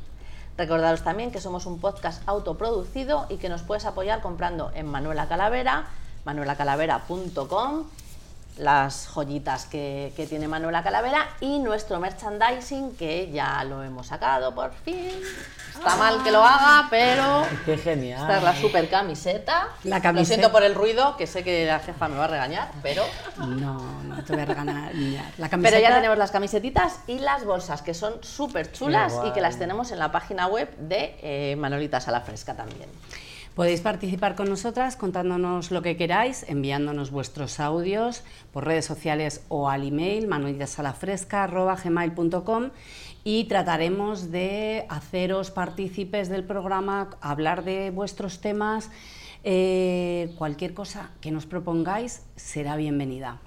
Recordaros también que somos un podcast autoproducido y que nos puedes apoyar comprando en Manuela Calavera, manuelacalavera.com, las joyitas que, que tiene Manuela Calavera y nuestro merchandising que ya lo hemos sacado por fin. Está mal que lo haga, pero Qué genial. esta es la super camiseta. La Lo camiseta. siento por el ruido, que sé que la jefa me va a regañar, pero... No, no te voy a regalar. La camiseta, Pero ya tenemos las camisetitas y las bolsas, que son súper chulas y que las tenemos en la página web de eh, Manolitas a la Fresca también. Podéis participar con nosotras contándonos lo que queráis, enviándonos vuestros audios por redes sociales o al email manolitasalafresca.gmail.com y trataremos de haceros partícipes del programa, hablar de vuestros temas, eh, cualquier cosa que nos propongáis será bienvenida.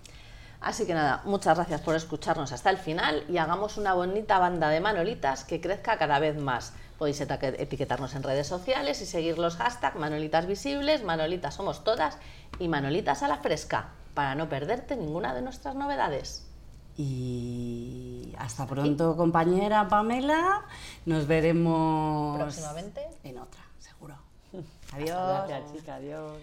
Así que nada, muchas gracias por escucharnos hasta el final y hagamos una bonita banda de Manolitas que crezca cada vez más. Podéis eta- etiquetarnos en redes sociales y seguir los hashtags Manolitas Visibles, Manolitas Somos Todas y Manolitas a la Fresca para no perderte ninguna de nuestras novedades. Y hasta pronto, compañera Pamela. Nos veremos Próximamente. en otra, seguro. Adiós. Gracias, chica. Adiós.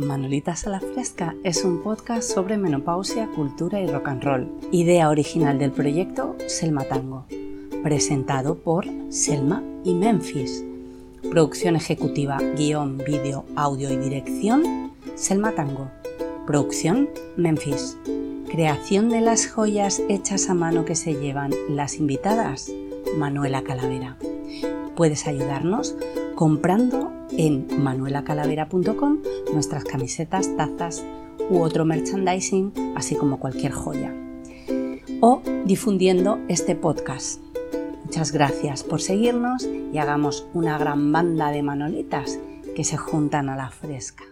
Manolitas a la Fresca es un podcast sobre menopausia, cultura y rock and roll. Idea original del proyecto Selma Tango. Presentado por Selma y Memphis. Producción ejecutiva, guion, vídeo, audio y dirección Selma Tango. Producción Memphis. Creación de las joyas hechas a mano que se llevan las invitadas Manuela Calavera. Puedes ayudarnos comprando en manuelacalavera.com nuestras camisetas, tazas u otro merchandising, así como cualquier joya. O difundiendo este podcast. Muchas gracias por seguirnos y hagamos una gran banda de manolitas que se juntan a la fresca.